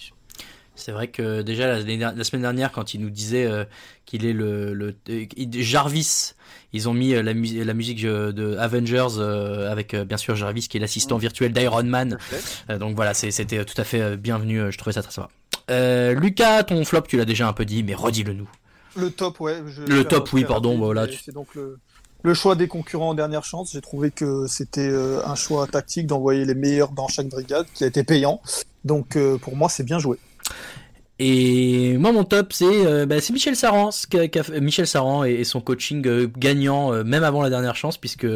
C'est vrai que déjà la, la semaine dernière, quand il nous disait euh, qu'il est le, le euh, Jarvis, ils ont mis euh, la, mu- la musique de Avengers euh, avec bien sûr Jarvis qui est l'assistant virtuel d'Iron Man. Donc voilà, c'était tout à fait bienvenu. Je trouvais ça très sympa. Lucas, ton flop, tu l'as déjà un peu dit, mais redis-le nous. Le top, ouais. je Le top, oui, pardon, rapide, voilà, tu- C'est donc le, le choix des concurrents en dernière chance. J'ai trouvé que c'était un choix tactique d'envoyer les meilleurs dans chaque brigade, qui a été payant. Donc pour moi, c'est bien joué. Et moi, mon top, c'est euh, bah, Michel Saran, qu'a fait- Michel Saran et, son coaching euh, gagnant, euh, même avant la dernière chance, puisque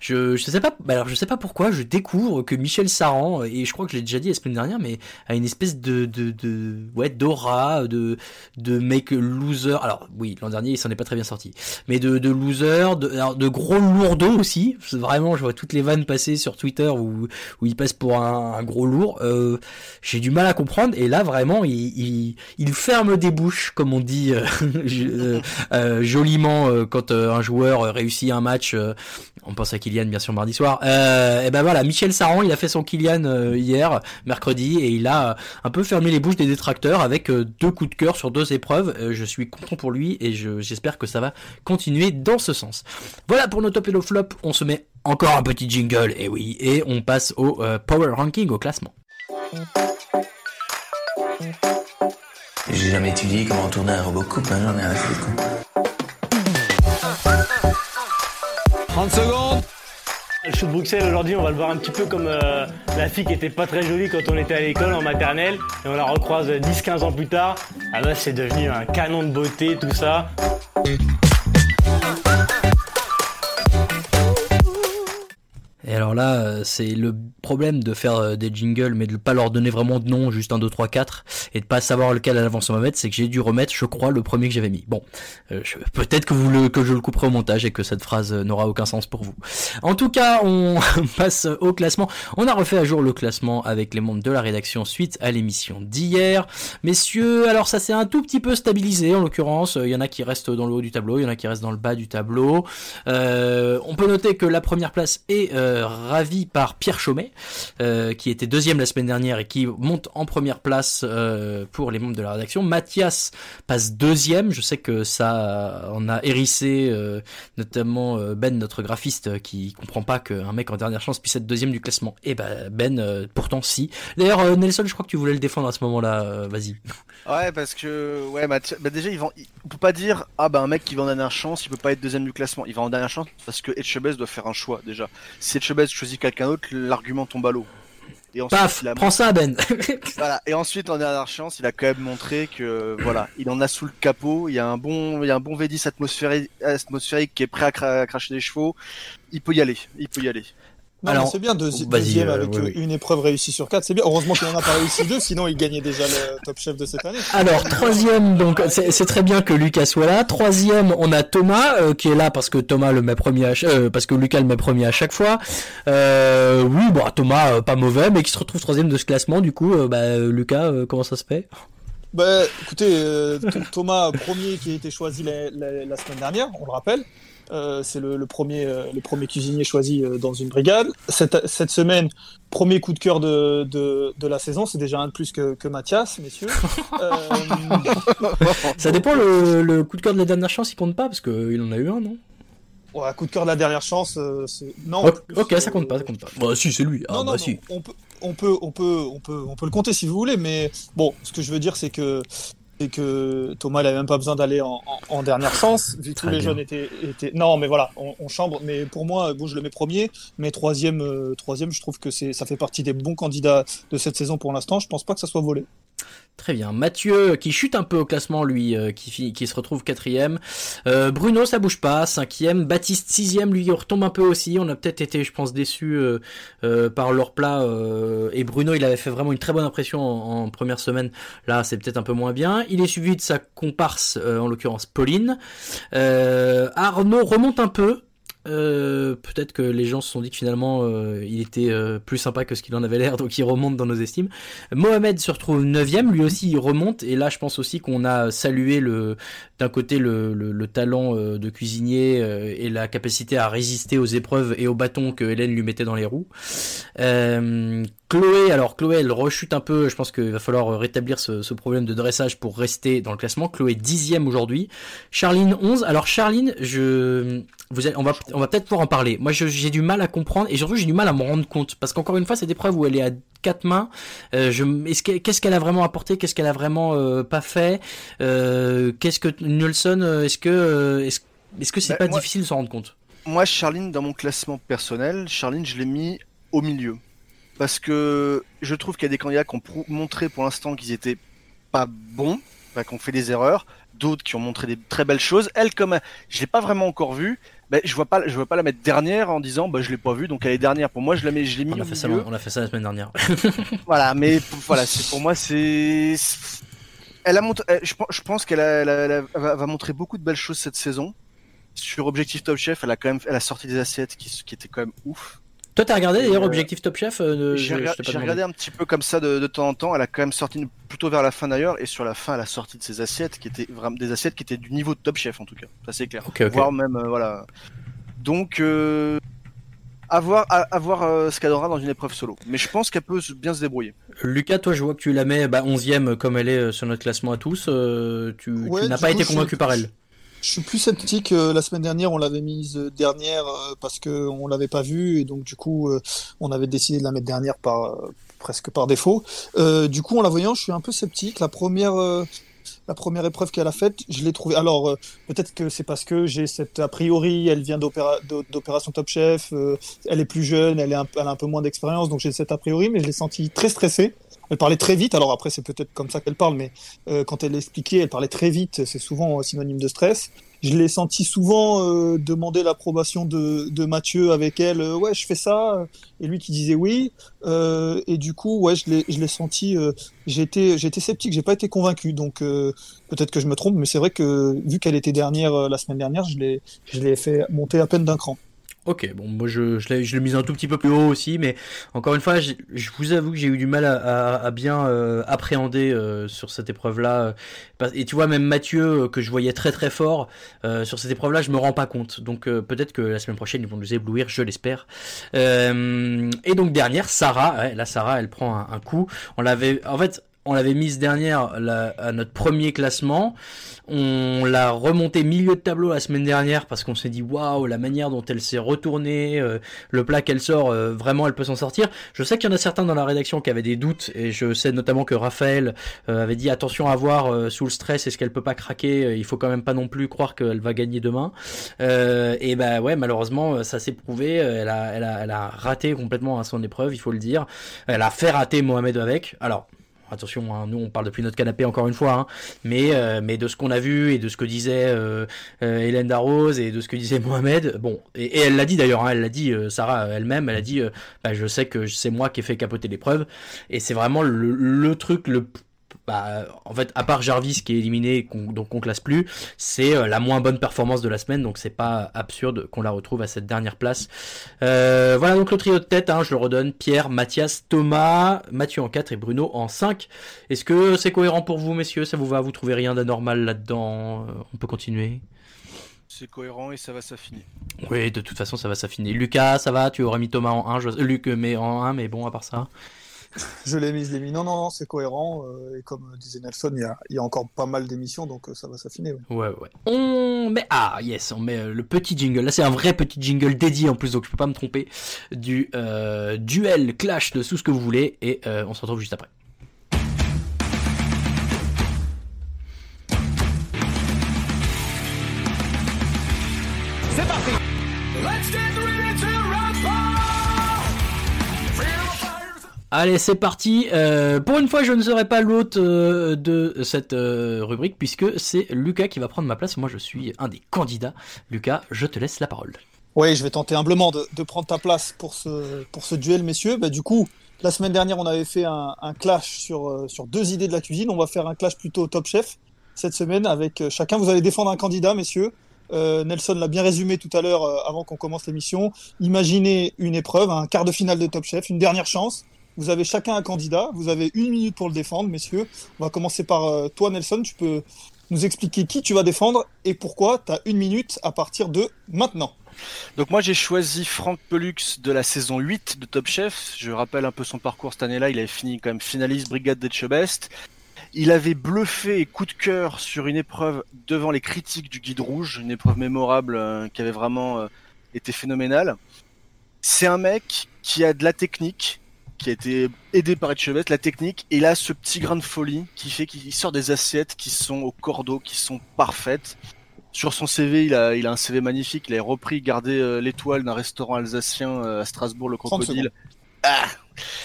je je sais pas, bah, alors je sais pas pourquoi, je découvre que Michel Saran et je crois que je l'ai déjà dit la semaine dernière, mais a une espèce de de, de ouais d'aura, de de mec loser. Alors oui, l'an dernier, il s'en est pas très bien sorti, mais de de loser, de alors, de gros lourdeau aussi. Vraiment, je vois toutes les vannes passer sur Twitter où où il passe pour un, un gros lourd. Euh, j'ai du mal à comprendre et là vraiment il, il, il ferme des bouches comme on dit euh, euh, euh, joliment quand un joueur réussit un match on pense à Kylian bien sûr mardi soir. Et ben voilà Michel Saran il a fait son Kylian hier mercredi et il a un peu fermé les bouches des détracteurs avec deux coups de cœur sur deux épreuves. Je suis content pour lui et je- j'espère que ça va continuer dans ce sens. Voilà pour nos top et nos flop on se met encore un petit jingle et oui et on passe au power ranking au classement J'ai jamais étudié comment tourner un robot coupe, hein, j'en ai à foutre. 30 secondes Le show de Bruxelles aujourd'hui, on va le voir un petit peu comme euh, la fille qui était pas très jolie quand on était à l'école en maternelle et on la recroise 10-15 ans plus tard. Ah bah c'est devenu un canon de beauté, tout ça. Alors là, euh, c'est le problème de faire euh, des jingles, mais de pas leur donner vraiment de nom, juste un 2, 3, 4, et de pas savoir lequel à l'avance on va mettre, c'est que j'ai dû remettre, je crois, le premier que j'avais mis. Bon, euh, peut-être que vous le, que je le couperai au montage et que cette phrase n'aura aucun sens pour vous. En tout cas, on passe au classement. On a refait à jour le classement avec les membres de la rédaction suite à l'émission d'hier. Messieurs, alors ça s'est un tout petit peu stabilisé en l'occurrence. Il y en a qui restent dans le haut du tableau, il y en a qui restent dans le bas du tableau. On peut noter que la première place est euh, ravie par Pierre Chaumet, euh, qui était deuxième la semaine dernière et qui monte en première place euh, pour les membres de la rédaction. Mathias passe deuxième. Je sais que ça en a hérissé euh, notamment Ben, notre graphiste, qui comprend pas qu'un mec en dernière chance puisse être deuxième du classement. Et ben Ben, euh, pourtant si. D'ailleurs, Nelson, je crois que tu voulais le défendre à ce moment-là. Vas-y. Ouais, parce que ouais, bah déjà, ils vont, on peut pas dire ah bah un mec qui va en dernière chance, il peut pas être deuxième du classement. Il va en dernière chance parce que Etchebest doit faire un choix déjà. Si Etchebest choisit quelqu'un d'autre, l'argument tombe à l'eau. Et ensuite, Paf, a- prends ça Ben. voilà. Et ensuite, en dernière chance, il a quand même montré que voilà, il en a sous le capot. Il y a un bon, il y a un bon V10 atmosphérique, atmosphérique qui est prêt à, cra- à cracher des chevaux. Il peut y aller. Il peut y aller. Non, Alors, c'est bien, deuxi- vas-y, deuxième euh, avec oui, euh, oui. une épreuve réussie sur quatre, c'est bien. Heureusement qu'il en a pas réussi deux, sinon il gagnait déjà le top chef de cette année. Alors troisième, donc c'est très bien que Lucas soit là. Troisième, on a Thomas euh, qui est là parce que Thomas le met premier, à euh, parce que Lucas le met premier à chaque fois. Euh, oui, bon Thomas euh, pas mauvais, mais qui se retrouve troisième de ce classement. Du coup, bah, Lucas, comment ça se fait? Bah, écoutez, Th- Thomas, premier qui a été choisi la, la- la semaine dernière, on le rappelle. Euh, c'est le, le premier, euh, le premier cuisinier choisi euh, dans une brigade. Cette, cette semaine, premier coup de cœur de, de, de la saison. C'est déjà un de plus que, que Mathias, messieurs. Euh, Ça dépend le, le coup de cœur de la dernière chance, il compte pas parce que il en a eu un, non? Ouais, coup de cœur de la dernière chance. euh, c'est- non. Ok, ok, ça compte pas, ça compte pas. Bah si, c'est lui. Ah non, non, bah non, si. on peut, on peut, on peut, on peut, on peut le compter si vous voulez, mais bon, ce que je veux dire, c'est que, c'est que Thomas, il avait même pas besoin d'aller en, en, en dernière sens, vu que tous les bien. jeunes étaient, étaient. Non, mais voilà, on, on chambre. Mais pour moi, bon, je le mets premier, mais troisième, euh, troisième, je trouve que ça fait partie des bons candidats de cette saison pour l'instant. Je pense pas que ça soit volé. Très bien. Mathieu qui chute un peu au classement, lui, euh, qui, se retrouve quatrième. Euh, Bruno, ça bouge pas, cinquième. Baptiste, sixième, lui, il retombe un peu aussi. On a peut-être été, je pense, déçus euh, par leur plat. et Bruno, il avait fait vraiment une très bonne impression en, première semaine. Là, c'est peut-être un peu moins bien. Il est suivi de sa comparse, en l'occurrence Pauline. Arnaud remonte un peu. Euh, peut-être que les gens se sont dit que finalement euh, il était euh, plus sympa que ce qu'il en avait l'air, donc il remonte dans nos estimes. Mohamed se retrouve neuvième, lui aussi il remonte, et là je pense aussi qu'on a salué d'un côté le, le, le talent de cuisinier et la capacité à résister aux épreuves et aux bâtons que Hélène lui mettait dans les roues. Euh, Chloé, alors Chloé elle rechute un peu, je pense qu'il va falloir rétablir ce, ce problème de dressage pour rester dans le classement. Chloé dixième aujourd'hui, Charline 11. Alors Charline, je vous allez- on va on va peut-être pouvoir en parler. Moi j'ai du mal à comprendre et surtout j'ai du mal à me rendre compte parce qu'encore une fois cette épreuve où elle est à quatre mains, euh, je qu'est-ce qu'elle a vraiment apporté, qu'est-ce qu'elle a vraiment euh, pas fait, euh, qu'est-ce que Nelson, euh, est-ce que euh, est-ce est-ce que c'est Bah, pas moi- difficile de s'en rendre compte? Moi, Charline, dans mon classement personnel, Charline, je l'ai mis au milieu. Parce que je trouve qu'il y a des candidats qui ont montré pour l'instant qu'ils étaient pas bons, qui ont fait des erreurs, d'autres qui ont montré des très belles choses. Elle, comme je l'ai pas vraiment encore vue, je vois pas, je vois pas la mettre dernière en disant, bah, je l'ai pas vue, donc elle est dernière. Pour moi, je la mets, je l'ai mis on a, fait ça, on a fait ça la semaine dernière. Voilà, mais p- voilà, c'est pour moi, c'est. Elle a montré, je pense, je pense qu'elle va, va montrer beaucoup de belles choses cette saison. Sur Objectif Top Chef, elle a quand même, elle a sorti des assiettes qui, qui étaient quand même ouf. Toi t'as regardé d'ailleurs Euh, Objectif Top Chef euh, J'ai regardé un petit peu comme ça de, de temps en temps. Elle a quand même sorti une- plutôt vers la fin d'ailleurs, et sur la fin, elle a sorti de ses assiettes qui étaient vraiment des assiettes qui étaient du niveau de Top Chef en tout cas. Ça c'est clair. Ok, ok. Voire même euh, voilà. Donc euh, à voir, à, à voir euh, ce qu'elle aura dans une épreuve solo. Mais je pense qu'elle peut bien se débrouiller. Lucas, toi, je vois que tu la mets bah, 11e comme elle est sur notre classement à tous. euh, tu, n'as pas coup, été convaincu par elle. Je suis plus sceptique. euh, la semaine dernière, on l'avait mise euh, dernière euh, parce que on l'avait pas vue et donc du coup, on avait décidé de la mettre dernière par presque par défaut. Du coup, en la voyant, je suis un peu sceptique. La première, la première épreuve qu'elle a faite, je l'ai trouvée. Alors, peut-être que c'est parce que j'ai cette a priori, elle vient d'opéra- d'o- d'opération Top Chef. elle est plus jeune, elle, elle a un peu moins d'expérience, donc j'ai cette a priori, mais je l'ai sentie très stressée. Elle parlait très vite. Alors après, c'est peut-être comme ça qu'elle parle, mais euh, quand elle expliquait, elle parlait très vite. C'est souvent synonyme de stress. Je l'ai senti souvent euh, demander l'approbation de, de Mathieu avec elle. euh, ouais, je fais ça. Et lui qui disait oui. Euh, et du coup, ouais, je l'ai, senti. euh, j'étais, j'étais sceptique. J'ai pas été convaincu. Donc peut-être que je me trompe, mais c'est vrai que vu qu'elle était dernière la semaine dernière, je l'ai fait monter à peine d'un cran. Ok, bon, moi je, je l'ai je mis un tout petit peu plus haut aussi, mais encore une fois, j'ai- je vous avoue que j'ai eu du mal à, à- bien euh, appréhender euh, sur cette épreuve-là. Et tu vois, même Mathieu, euh, que je voyais très très fort, sur cette épreuve-là, je me rends pas compte. Donc peut-être que la semaine prochaine, ils vont nous éblouir, je l'espère. Et donc dernière, Sarah, ouais, là Sarah, elle prend un, un coup. On l'avait, en fait, on l'avait mise dernière à notre premier classement. On l'a remonté milieu de tableau la semaine dernière parce qu'on s'est dit waouh la manière dont elle s'est retournée, euh, le plat qu'elle sort, euh, vraiment elle peut s'en sortir. Je sais qu'il y en a certains dans la rédaction qui avaient des doutes et je sais notamment que Raphaël euh, avait dit attention à voir sous le stress est-ce qu'elle peut pas craquer, il faut quand même pas non plus croire qu'elle va gagner demain. Et bah ouais malheureusement ça s'est prouvé, elle a, raté complètement à son épreuve, il faut le dire. Elle a fait rater Mohamed avec. Alors Attention, hein, nous on parle depuis notre canapé encore une fois, hein, mais euh, mais de ce qu'on a vu et de ce que disait euh, euh, Hélène Darroze et de ce que disait Mohamed, bon, et, elle l'a dit d'ailleurs, hein, elle l'a dit euh, Sarah elle-même, elle a dit, euh, bah, je sais que c'est moi qui ai fait capoter l'épreuve, et c'est vraiment le, le truc le bah, en fait, à part Jarvis qui est éliminé, qu'on- donc on classe plus, c'est euh, la moins bonne performance de la semaine, donc c'est pas absurde qu'on la retrouve à cette dernière place. Euh, voilà donc le trio de tête, hein, je le redonne, Pierre, Mathias, Thomas, Mathieu en 4 et Bruno en 5. Est-ce que c'est cohérent pour vous, messieurs? Ça vous va? Vous trouvez rien d'anormal là-dedans? Euh, On peut continuer? C'est cohérent et ça va s'affiner. Oui, de toute façon, ça va s'affiner. Lucas, ça va? Tu aurais mis Thomas en 1, je... Luc mais en 1, mais bon, à part ça. Je l'ai mis, je l'ai mis. Non, non, non, c'est cohérent. euh, et comme disait Nelson, il y a, y encore pas mal d'émissions, donc euh, ça va s'affiner. ouais. Ouais, ouais. On met ah yes, on met euh, le petit jingle. Là, c'est un vrai petit jingle dédié en plus, donc je peux pas me tromper du euh, duel clash de tout ce que vous voulez et euh, on se retrouve juste après. Allez, c'est parti. Euh, pour une fois, je ne serai pas l'hôte euh, de cette euh, rubrique puisque c'est Lucas qui va prendre ma place. Moi, je suis un des candidats. Lucas, je te laisse la parole. Oui, je vais tenter humblement de, prendre ta place pour ce, pour ce duel, messieurs. Bah, du coup, la semaine dernière, on avait fait un, clash sur, sur deux idées de la cuisine. On va faire un clash plutôt top chef cette semaine avec chacun. Vous allez défendre un candidat, messieurs. Nelson l'a bien résumé tout à l'heure avant qu'on commence l'émission. Imaginez une épreuve, un quart de finale de top chef, une dernière chance. Vous avez chacun un candidat. Vous avez une minute pour le défendre, messieurs. On va commencer par euh, toi, Nelson. Tu peux nous expliquer qui tu vas défendre et pourquoi. Tu as une minute à partir de maintenant. Donc moi j'ai choisi Franck Pelux de la saison 8 de Top Chef. Je rappelle un peu son parcours cette année-là. Il avait fini quand même finaliste Brigade d'Etchebest. Il avait bluffé et coup de cœur sur une épreuve devant les critiques du Guide Rouge, une épreuve mémorable euh, qui avait vraiment euh, été phénoménale. C'est un mec qui a de la technique, qui a été aidé par Etchebest, la technique, et a ce petit grain de folie qui fait qu'il sort des assiettes qui sont au cordeau, qui sont parfaites. Sur son CV, il a, il a un CV magnifique. Il a repris, gardé euh, l'étoile d'un restaurant alsacien euh, à Strasbourg, le 30 Crocodile. Ah,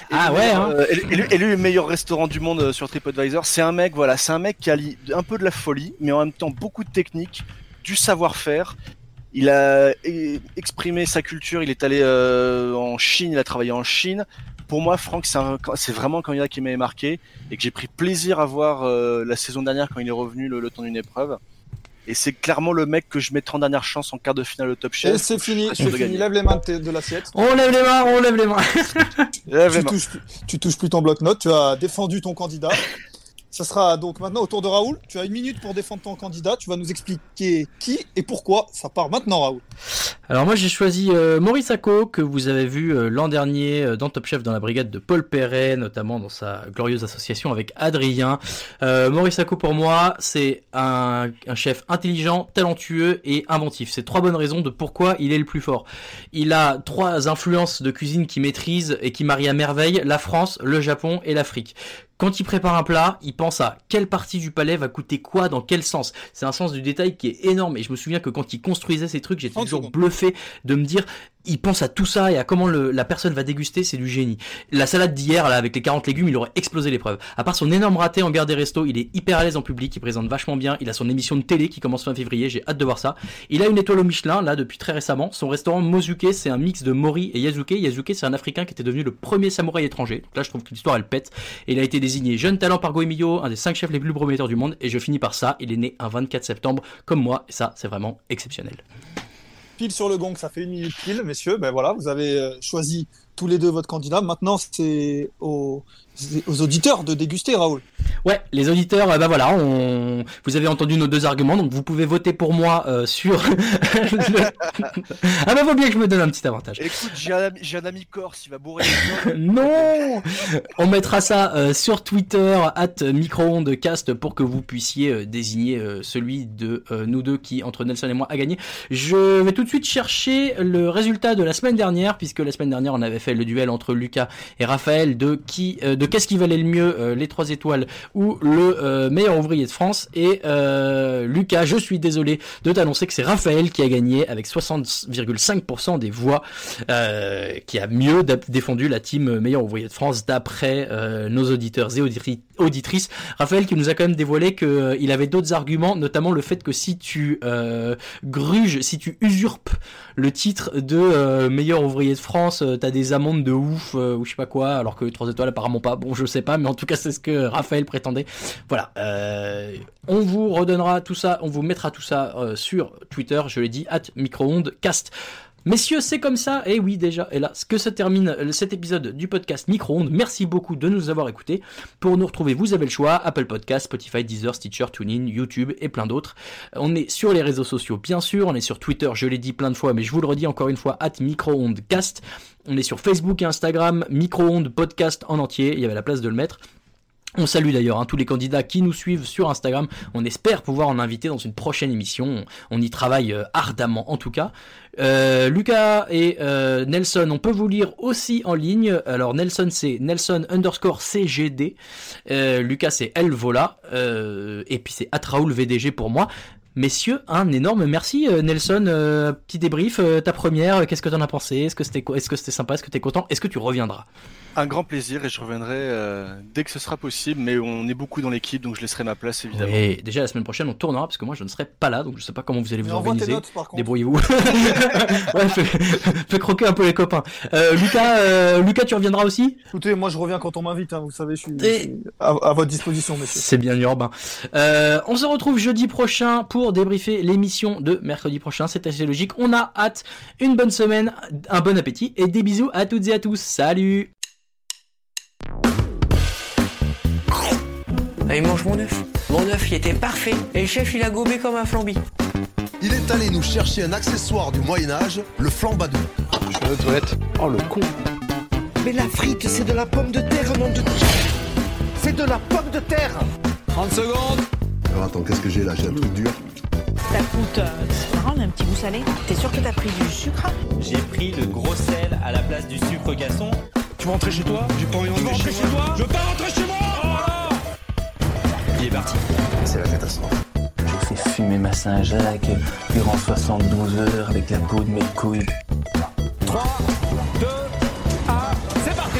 Ah ouais, hein. euh, élu, élu- élu meilleur restaurant du monde euh, sur TripAdvisor. C'est un mec, voilà, c'est un mec qui allie un peu de la folie, mais en même temps beaucoup de technique, du savoir-faire. Il a eh, exprimé sa culture. Il est allé euh, en Chine. Il a travaillé en Chine. Pour moi, Franck, c'est un- c'est vraiment un candidat qui m'avait marqué et que j'ai pris plaisir à voir euh, la saison dernière quand il est revenu le, le temps d'une épreuve. Et c'est clairement le mec que je mettrai en dernière chance en quart de finale au Top Chef. Et c'est fini, Je suis sûr c'est fini. Lève les mains de, l'assiette. On lève les mains, on lève les mains. Lève les tu, mains. touches, plus- tu touches plus ton bloc-notes, tu as défendu ton candidat. Ça sera donc maintenant au tour de Raoul. Tu as une minute pour défendre ton candidat. Tu vas nous expliquer qui et pourquoi. Ça part maintenant, Raoul. Alors moi j'ai choisi euh, Maurice Acco que vous avez vu euh, l'an dernier euh, dans Top Chef dans la brigade de Paul Perret, notamment dans sa glorieuse association avec Adrien. Maurice Acco pour moi c'est un, un chef intelligent, talentueux et inventif. C'est trois bonnes raisons de pourquoi il est le plus fort. Il a trois influences de cuisine qu'il maîtrise et qui marient à merveille la France, le Japon et l'Afrique. Quand il prépare un plat, il pense à quelle partie du palais va coûter quoi, dans quel sens. C'est un sens du détail qui est énorme. Et je me souviens que quand il construisait ces trucs, j'étais 30 toujours secondes. bluffé de me dire il pense à tout ça et à comment le, la personne va déguster, c'est du génie. La salade d'hier, là, avec les 40 légumes, il aurait explosé l'épreuve. À part son énorme raté en guerre des restos, il est hyper à l'aise en public, il présente vachement bien, il a son émission de télé qui commence fin février, j'ai hâte de voir ça. Il a une étoile au Michelin, là, depuis très récemment. Son restaurant Mozuke, c'est un mix de Mori et Yazuke. Yazuke, c'est un africain qui était devenu le premier samouraï étranger. Donc là, je trouve que l'histoire, elle pète. Et il a été désigné jeune talent par Goemio, un des 5 chefs les plus prometteurs du monde. Et je finis par ça, il est né un 24 septembre, comme moi, et ça, c'est vraiment exceptionnel pile sur le gong, ça fait une minute pile, messieurs. Ben voilà, vous avez euh, choisi tous les deux votre candidat. Maintenant, c'est aux, aux, auditeurs de déguster, Raoul. Ouais, les auditeurs, bah voilà, on... vous avez entendu nos deux arguments, donc vous pouvez voter pour moi euh, sur. ah bah faut bien que je me donne un petit avantage. Écoute, j'ai un, ami, un ami corse, il va bourrer. non On mettra ça euh, sur Twitter, at microondecast, pour que vous puissiez euh, désigner euh, celui de nous deux qui, entre Nelson et moi, a gagné. Je vais tout de suite chercher le résultat de la semaine dernière, puisque la semaine dernière, on avait fait le duel entre Lucas et Raphaël de qui, de qu'est-ce qui valait le mieux, les trois étoiles ou le meilleur ouvrier de France. Et Lucas, je suis désolé de t'annoncer que c'est Raphaël qui a gagné avec 60,5% des voix, qui a mieux défendu la team meilleur ouvrier de France d'après nos auditeurs et auditrices. Raphaël qui nous a quand même dévoilé que il avait d'autres arguments, notamment le fait que si tu gruges, si tu usurpes le titre de meilleur ouvrier de France, t'as des amendes de ouf ou je sais pas quoi, alors que 3 étoiles apparemment pas. Bon, je sais pas, mais en tout cas c'est ce que Raphaël prétendait. Voilà, on vous redonnera tout ça, on vous mettra tout ça sur Twitter, je l'ai dit, at microondecast. Messieurs, c'est comme ça, et oui déjà, et ce que se termine cet épisode du podcast Micro-ondes. Merci beaucoup de nous avoir écoutés. Pour nous retrouver, vous avez le choix, Apple Podcast, Spotify, Deezer, Stitcher, TuneIn, YouTube et plein d'autres. On est sur les réseaux sociaux, bien sûr, on est sur Twitter, je l'ai dit plein de fois, mais je vous le redis encore une fois, at Micro-ondes-cast. On est sur Facebook et Instagram, Micro-ondes podcast en entier, il y avait la place de le mettre. On salue d'ailleurs hein, tous les candidats qui nous suivent sur Instagram. On espère pouvoir en inviter dans une prochaine émission. On y travaille euh, ardemment en tout cas. Euh, Lucas et euh, Nelson, on peut vous lire aussi en ligne. Alors Nelson c'est Nelson underscore CGD. Lucas c'est Elvola. et puis c'est Atraoul VDG pour moi. Messieurs, un énorme merci Nelson. petit débrief, ta première, qu'est-ce que t'en as pensé? Est-ce que c'était est-ce que c'était sympa? Est-ce que t'es content? Est-ce que tu reviendras? Un grand plaisir et je reviendrai euh, dès que ce sera possible, mais on est beaucoup dans l'équipe donc je laisserai ma place évidemment. Et déjà la semaine prochaine on tournera parce que moi je ne serai pas là donc je sais pas comment vous allez vous organiser. Débrouillez-vous. ouais, fais, croquer un peu les copains. Euh, Lucas, euh, Lucas, tu reviendras aussi? Écoutez, moi je reviens quand on m'invite, hein, vous savez, je suis, à, votre disposition, messieurs. C'est bien urbain. Euh, on se retrouve jeudi prochain pour débriefer l'émission de mercredi prochain, c'est assez logique. On a hâte, une bonne semaine, un bon appétit et des bisous à toutes et à tous. Salut Ah, il mange mon œuf. Mon œuf, il était parfait. Et le chef, il a gobé comme un flambi. Il est allé nous chercher un accessoire du Moyen-Âge, le flambadou. Je suis aux toilettes. Oh, le con. Mais la frite, c'est de la pomme de terre, nom de. C'est de la pomme de terre 30 secondes Alors attends, qu'est-ce que j'ai là? J'ai un truc dur. Ça coûte. Euh, c'est marrant, un petit goût salé. T'es sûr que t'as pris du sucre? J'ai pris le gros sel à la place du sucre gasson. Tu vas rentrer chez toi? J'ai pas envie de rentrer chez, toi? Je veux pas rentrer chez moi Il est parti. C'est la catastrophe. J'ai fait fumer ma Saint-Jacques durant 72 heures avec la peau de mes couilles. 3, 2, 1, c'est parti